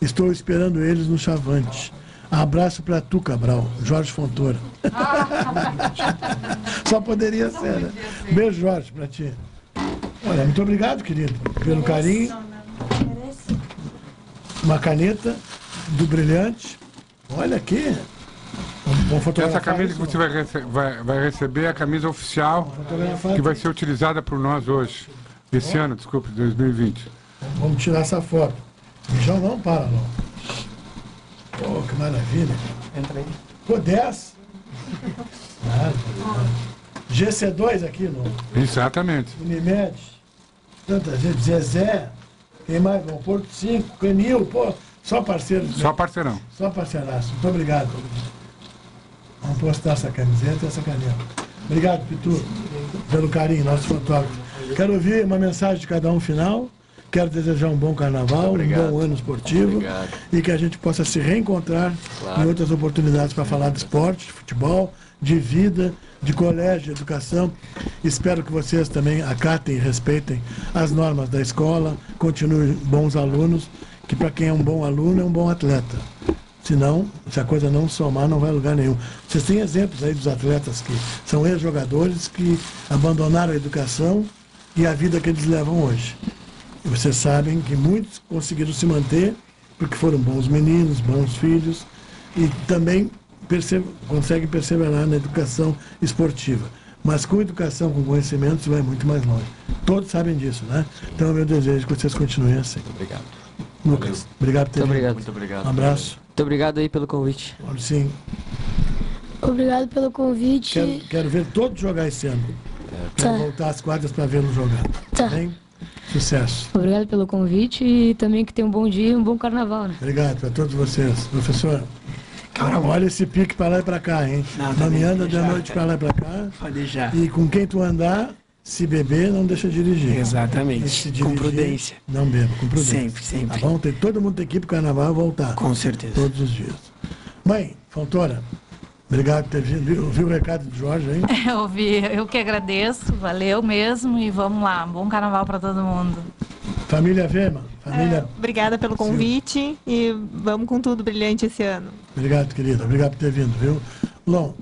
estou esperando eles no Chavante. Abraço para tu, Cabral, Jorge Fontoura. Só poderia ser, né? Beijo, Jorge, para ti. Olha, muito obrigado, querido, pelo carinho. Uma caneta do Brilhante. Olha aqui. Essa camisa que você vai, rece- vai- vai receber é a camisa oficial que vai ser utilizada por nós hoje. Esse ano, desculpe, 2020. Vamos tirar essa foto. Mijão não para, não. Pô, que maravilha. Entra aí. Pô, 10. Nada, nada. GC2 aqui, não. Exatamente. Unimed. Tanta gente. Zezé. Quem mais? Bom, Porto 5. Canil. Pô, só parceiros. Só parceirão. Só parceiraço. Muito obrigado. Vamos postar essa camiseta e essa caneta. Obrigado, Pitu, pelo carinho, nosso fotógrafo. Quero ouvir uma mensagem de cada um final. Quero desejar um bom carnaval, um bom ano esportivo e que a gente possa se reencontrar Claro. em outras oportunidades para falar de esporte, de futebol, de vida, de colégio, de educação. Espero que vocês também acatem e respeitem as normas da escola, continuem bons alunos, que para quem é um bom aluno é um bom atleta. Senão, se a coisa não somar, não vai a lugar nenhum. Vocês têm exemplos aí dos atletas que são ex-jogadores que abandonaram a educação e a vida que eles levam hoje. E vocês sabem que muitos conseguiram se manter porque foram bons meninos, bons filhos e também perse- conseguem perseverar na educação esportiva. Mas com educação, com conhecimento, você vai muito mais longe. Todos sabem disso, né? Então, é meu desejo que vocês continuem assim. Obrigado. Lucas, obrigado por ter Muito vindo. obrigado. Muito obrigado. Um abraço. Muito obrigado aí pelo convite. Sim. Obrigado pelo convite. Quero, quero ver todos jogar esse ano. Tá. Quero voltar às quadras para vê-los jogar. Tá. Bem? Sucesso. Obrigado pelo convite e também que tenha um bom dia e um bom carnaval, né? Obrigado para todos vocês. Professor, olha esse pique para lá e para cá, hein? Não, Não, tá me bem, anda de deixa. noite para lá e para cá. Pode deixar. E com quem tu andar, se beber, não deixa dirigir. Exatamente. Se Com dirigir, prudência. Não beba, com prudência. Sempre, sempre. Tá bom? Tem, todo mundo tem que ir pro carnaval e voltar. Com certeza. Todos os dias. Mãe, Fontoura, obrigado por ter vindo. Viu, viu o recado do Jorge aí? Eu ouvi, eu que agradeço, valeu mesmo e vamos lá, bom carnaval para todo mundo. Família Vema, família. Obrigada pelo convite e vamos com tudo brilhante esse ano. Obrigado, querida. Obrigado por ter vindo, viu? Lon,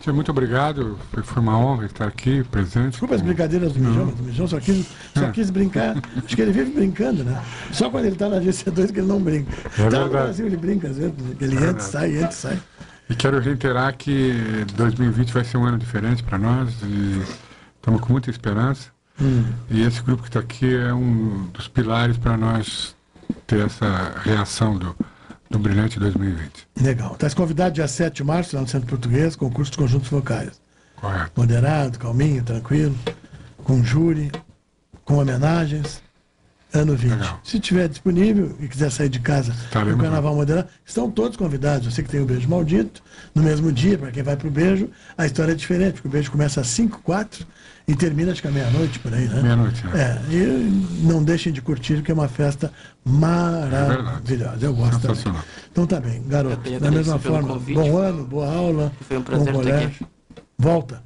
Tia, muito obrigado. Foi, foi uma honra estar aqui presente. desculpa as brincadeiras do Mijão, mas o Mijão só quis, só É. quis brincar. Acho que ele vive brincando, né? Só quando ele tá na GC2 que ele não brinca. É tá no. Brasil ele brinca, às vezes. Ele entra, Verdade. sai, entra, sai. E quero reiterar que 2020 vai ser um ano diferente para nós e estamos com muita esperança. Hum. E esse grupo que está aqui é um dos pilares para nós ter essa reação do, do Brilhante 2020. Legal. Estás convidado dia 7 de março, lá no Centro Português, concurso de conjuntos vocais. Correto. Moderado, calminho, tranquilo, com júri, com homenagens. Ano 20. Se tiver disponível e quiser sair de casa Estaremos no Carnaval Moderado, estão todos convidados. Eu sei que tem o Beijo Maldito, no mesmo dia, para quem vai pro beijo, a história é diferente, porque o beijo começa às 5, 4 e termina acho que à meia-noite, por aí, né? Meia-noite, né? É, e não deixem de curtir, que é uma festa maravilhosa. Eu gosto também. Então tá bem, garoto. Da mesma forma, convite. bom ano, boa aula, Foi um prazer bom colégio. Volta.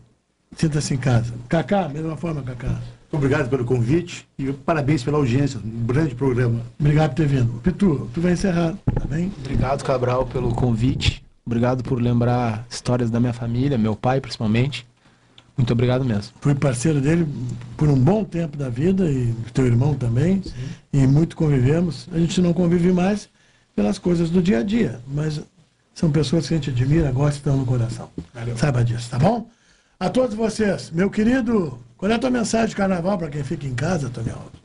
Sinta-se em casa. Cacá, mesma forma, Cacá. Obrigado pelo convite e parabéns pela audiência. Um grande programa. Obrigado por ter vindo. Pitu, tu vai encerrar, tá bem? Obrigado, Cabral, pelo convite. Obrigado por lembrar histórias da minha família, meu pai principalmente. Muito obrigado mesmo. Fui parceiro dele por um bom tempo da vida e teu irmão também. E muito convivemos. A gente não convive mais pelas coisas do dia a dia, mas são pessoas que a gente admira, gosta e estão no coração. Saiba disso, tá bom? A todos vocês, meu querido, qual é a tua mensagem de carnaval para quem fica em casa, Tony Alves?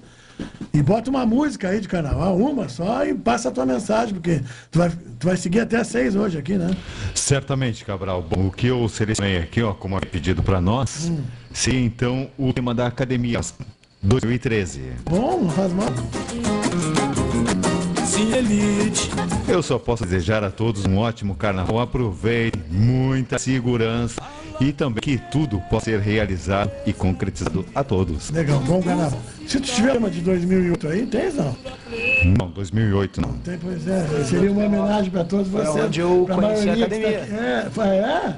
E bota uma música aí de carnaval, uma só, e passa a tua mensagem, porque tu vai, tu vai seguir até seis hoje aqui, né? Certamente, Cabral. Bom, o que eu selecionei aqui, ó, como é pedido para nós, seria então o tema da Academia 2013. Bom, não faz mal. Eu só posso desejar a todos um ótimo carnaval. Aproveitem, muita segurança e também que tudo possa ser realizado e concretizado a todos. Legal, bom carnaval. Se tu tiver uma de 2008 aí, tens não? Não, 2008 não. Tem, pois é, seria uma homenagem para todos vocês. onde eu conheci a academia. Tá... É, foi, é?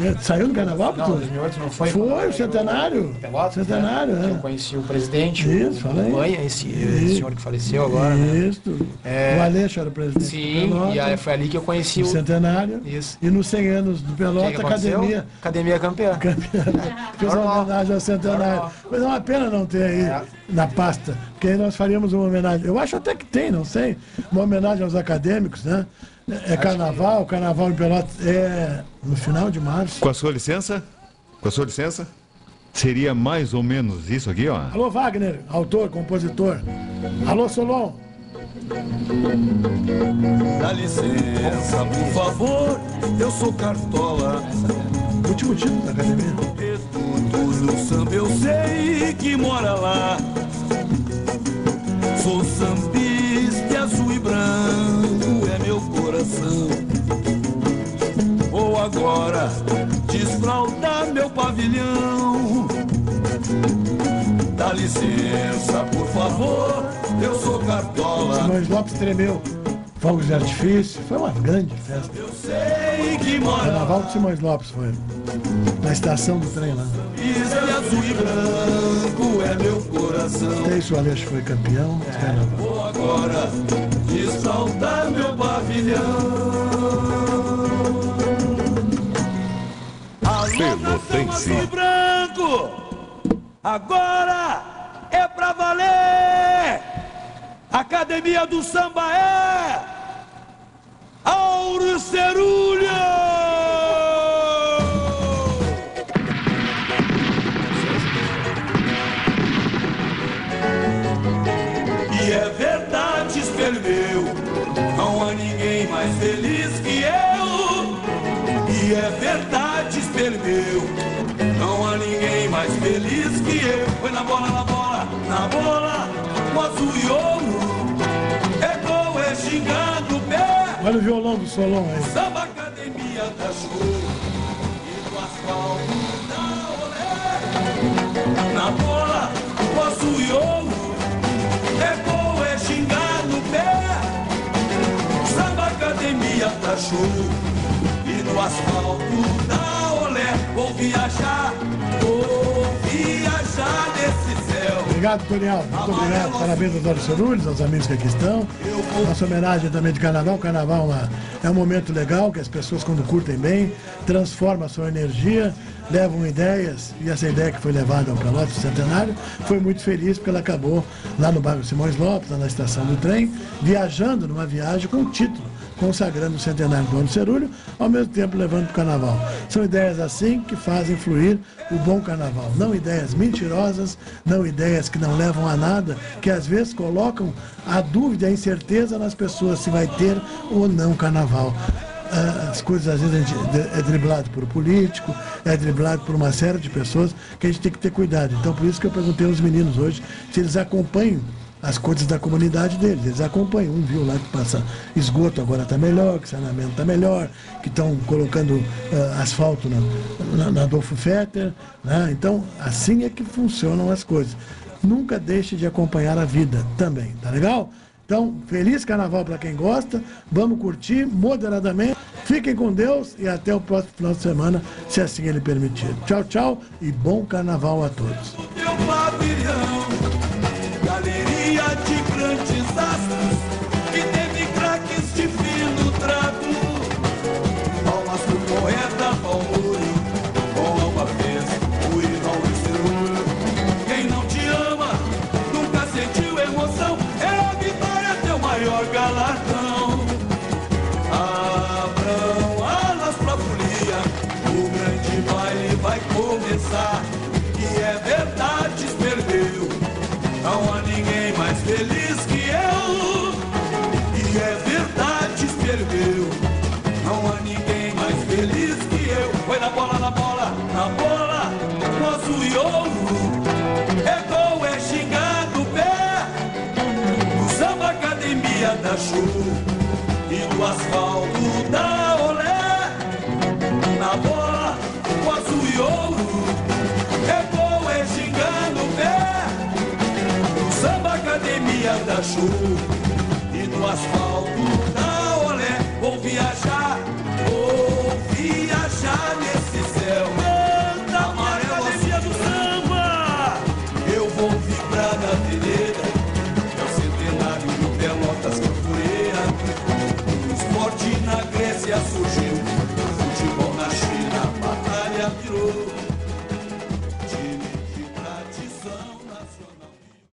É, Saiu no carnaval, Não, Pitu? 2008 não foi. Foi, o centenário. Pelotas, Centenário, né? é. Eu conheci o presidente, Isso, o. Manha, esse Isso. senhor que faleceu agora, né? Isso. É. O Aleixo era o presidente Sim, do Pelotas. e aí foi ali que eu conheci o... centenário. Isso. E nos 100 anos do que Pelota, que academia. Academia campeã. Fez uma homenagem ao centenário. Mas é uma pena não ter aí É. na pasta, porque aí nós faríamos uma homenagem. Eu acho até que tem, não sei. Uma homenagem aos acadêmicos, né? É carnaval, carnaval em Pelotas é no final de março. Com a sua licença? Com a sua licença? Seria mais ou menos isso aqui, ó. Alô, Wagner, autor, compositor. Alô, Solon. Dá licença, por favor, eu sou Cartola. Último título da academia. Túlio Samba eu sei que mora lá. Sou sambista agora desfraldar meu pavilhão. Dá licença, por favor, eu sou Cartola. Simões Lopes tremeu. Fogos de artifício. Foi uma grande festa. Sei que mora Carnaval de Simões Lopes foi. Na estação do trem lá. Sambista azul e branco, é meu coração. O Aleixo foi campeão de carnaval. Vou agora desfraldar meu pavilhão. Pelotense. Azul branco, agora é pra valer. Academia do Samba é Auro Cerulho. E é verdade, espelho meu, não há ninguém mais feliz que eu. E é verdade, espelho meu, não há ninguém mais feliz que eu. Foi na bola, na bola, na bola, o azul e ouro. É gol, é xingando o pé. Olha o violão do Solon aí. Samba academia da show e no asfalto da olé. Na bola, o azul e ouro. É gol, é xingar no pé. Samba academia da show e no asfalto da. Vou viajar, vou viajar nesse céu. Obrigado, Toniel. Muito obrigado. Parabéns aos Olhos Cerulhos, aos amigos que aqui estão. Nossa homenagem também de carnaval. O carnaval é uma- é um momento legal que as pessoas, quando curtem bem, transformam a sua energia, levam ideias. E essa ideia que foi levada ao Pelotas Centenário foi muito feliz porque ela acabou lá no bairro Simões Lopes, lá na estação do trem, viajando numa viagem com o título consagrando o centenário do ano Cerulho, ao mesmo tempo levando para o carnaval. São ideias assim que fazem fluir o bom carnaval. Não ideias mentirosas, não ideias que não levam a nada, que às vezes colocam a dúvida, a incerteza nas pessoas se vai ter ou não carnaval. Ah, As coisas às vezes é driblado por político, é driblado por uma série de pessoas que a gente tem que ter cuidado. Então por isso que eu perguntei aos meninos hoje se eles acompanham as coisas da comunidade deles. Eles acompanham. Um viu lá que passa esgoto agora está melhor, que saneamento está melhor, que estão colocando ah, asfalto na, na, na Adolfo Fetter. Né? Então, assim é que funcionam as coisas. Nunca deixe de acompanhar a vida também, tá legal? Então, feliz carnaval para quem gosta. Vamos curtir moderadamente. Fiquem com Deus e até o próximo final de semana, se assim ele permitir. Tchau, tchau e bom carnaval a todos. Galeria de grandes astros guarda-chuva e do asfalto da olé. Na bola, o azul e ouro, é bom é gingando o pé. No samba academia da chuva e do asfalto da olé. Vou viajar, vou viajar nesse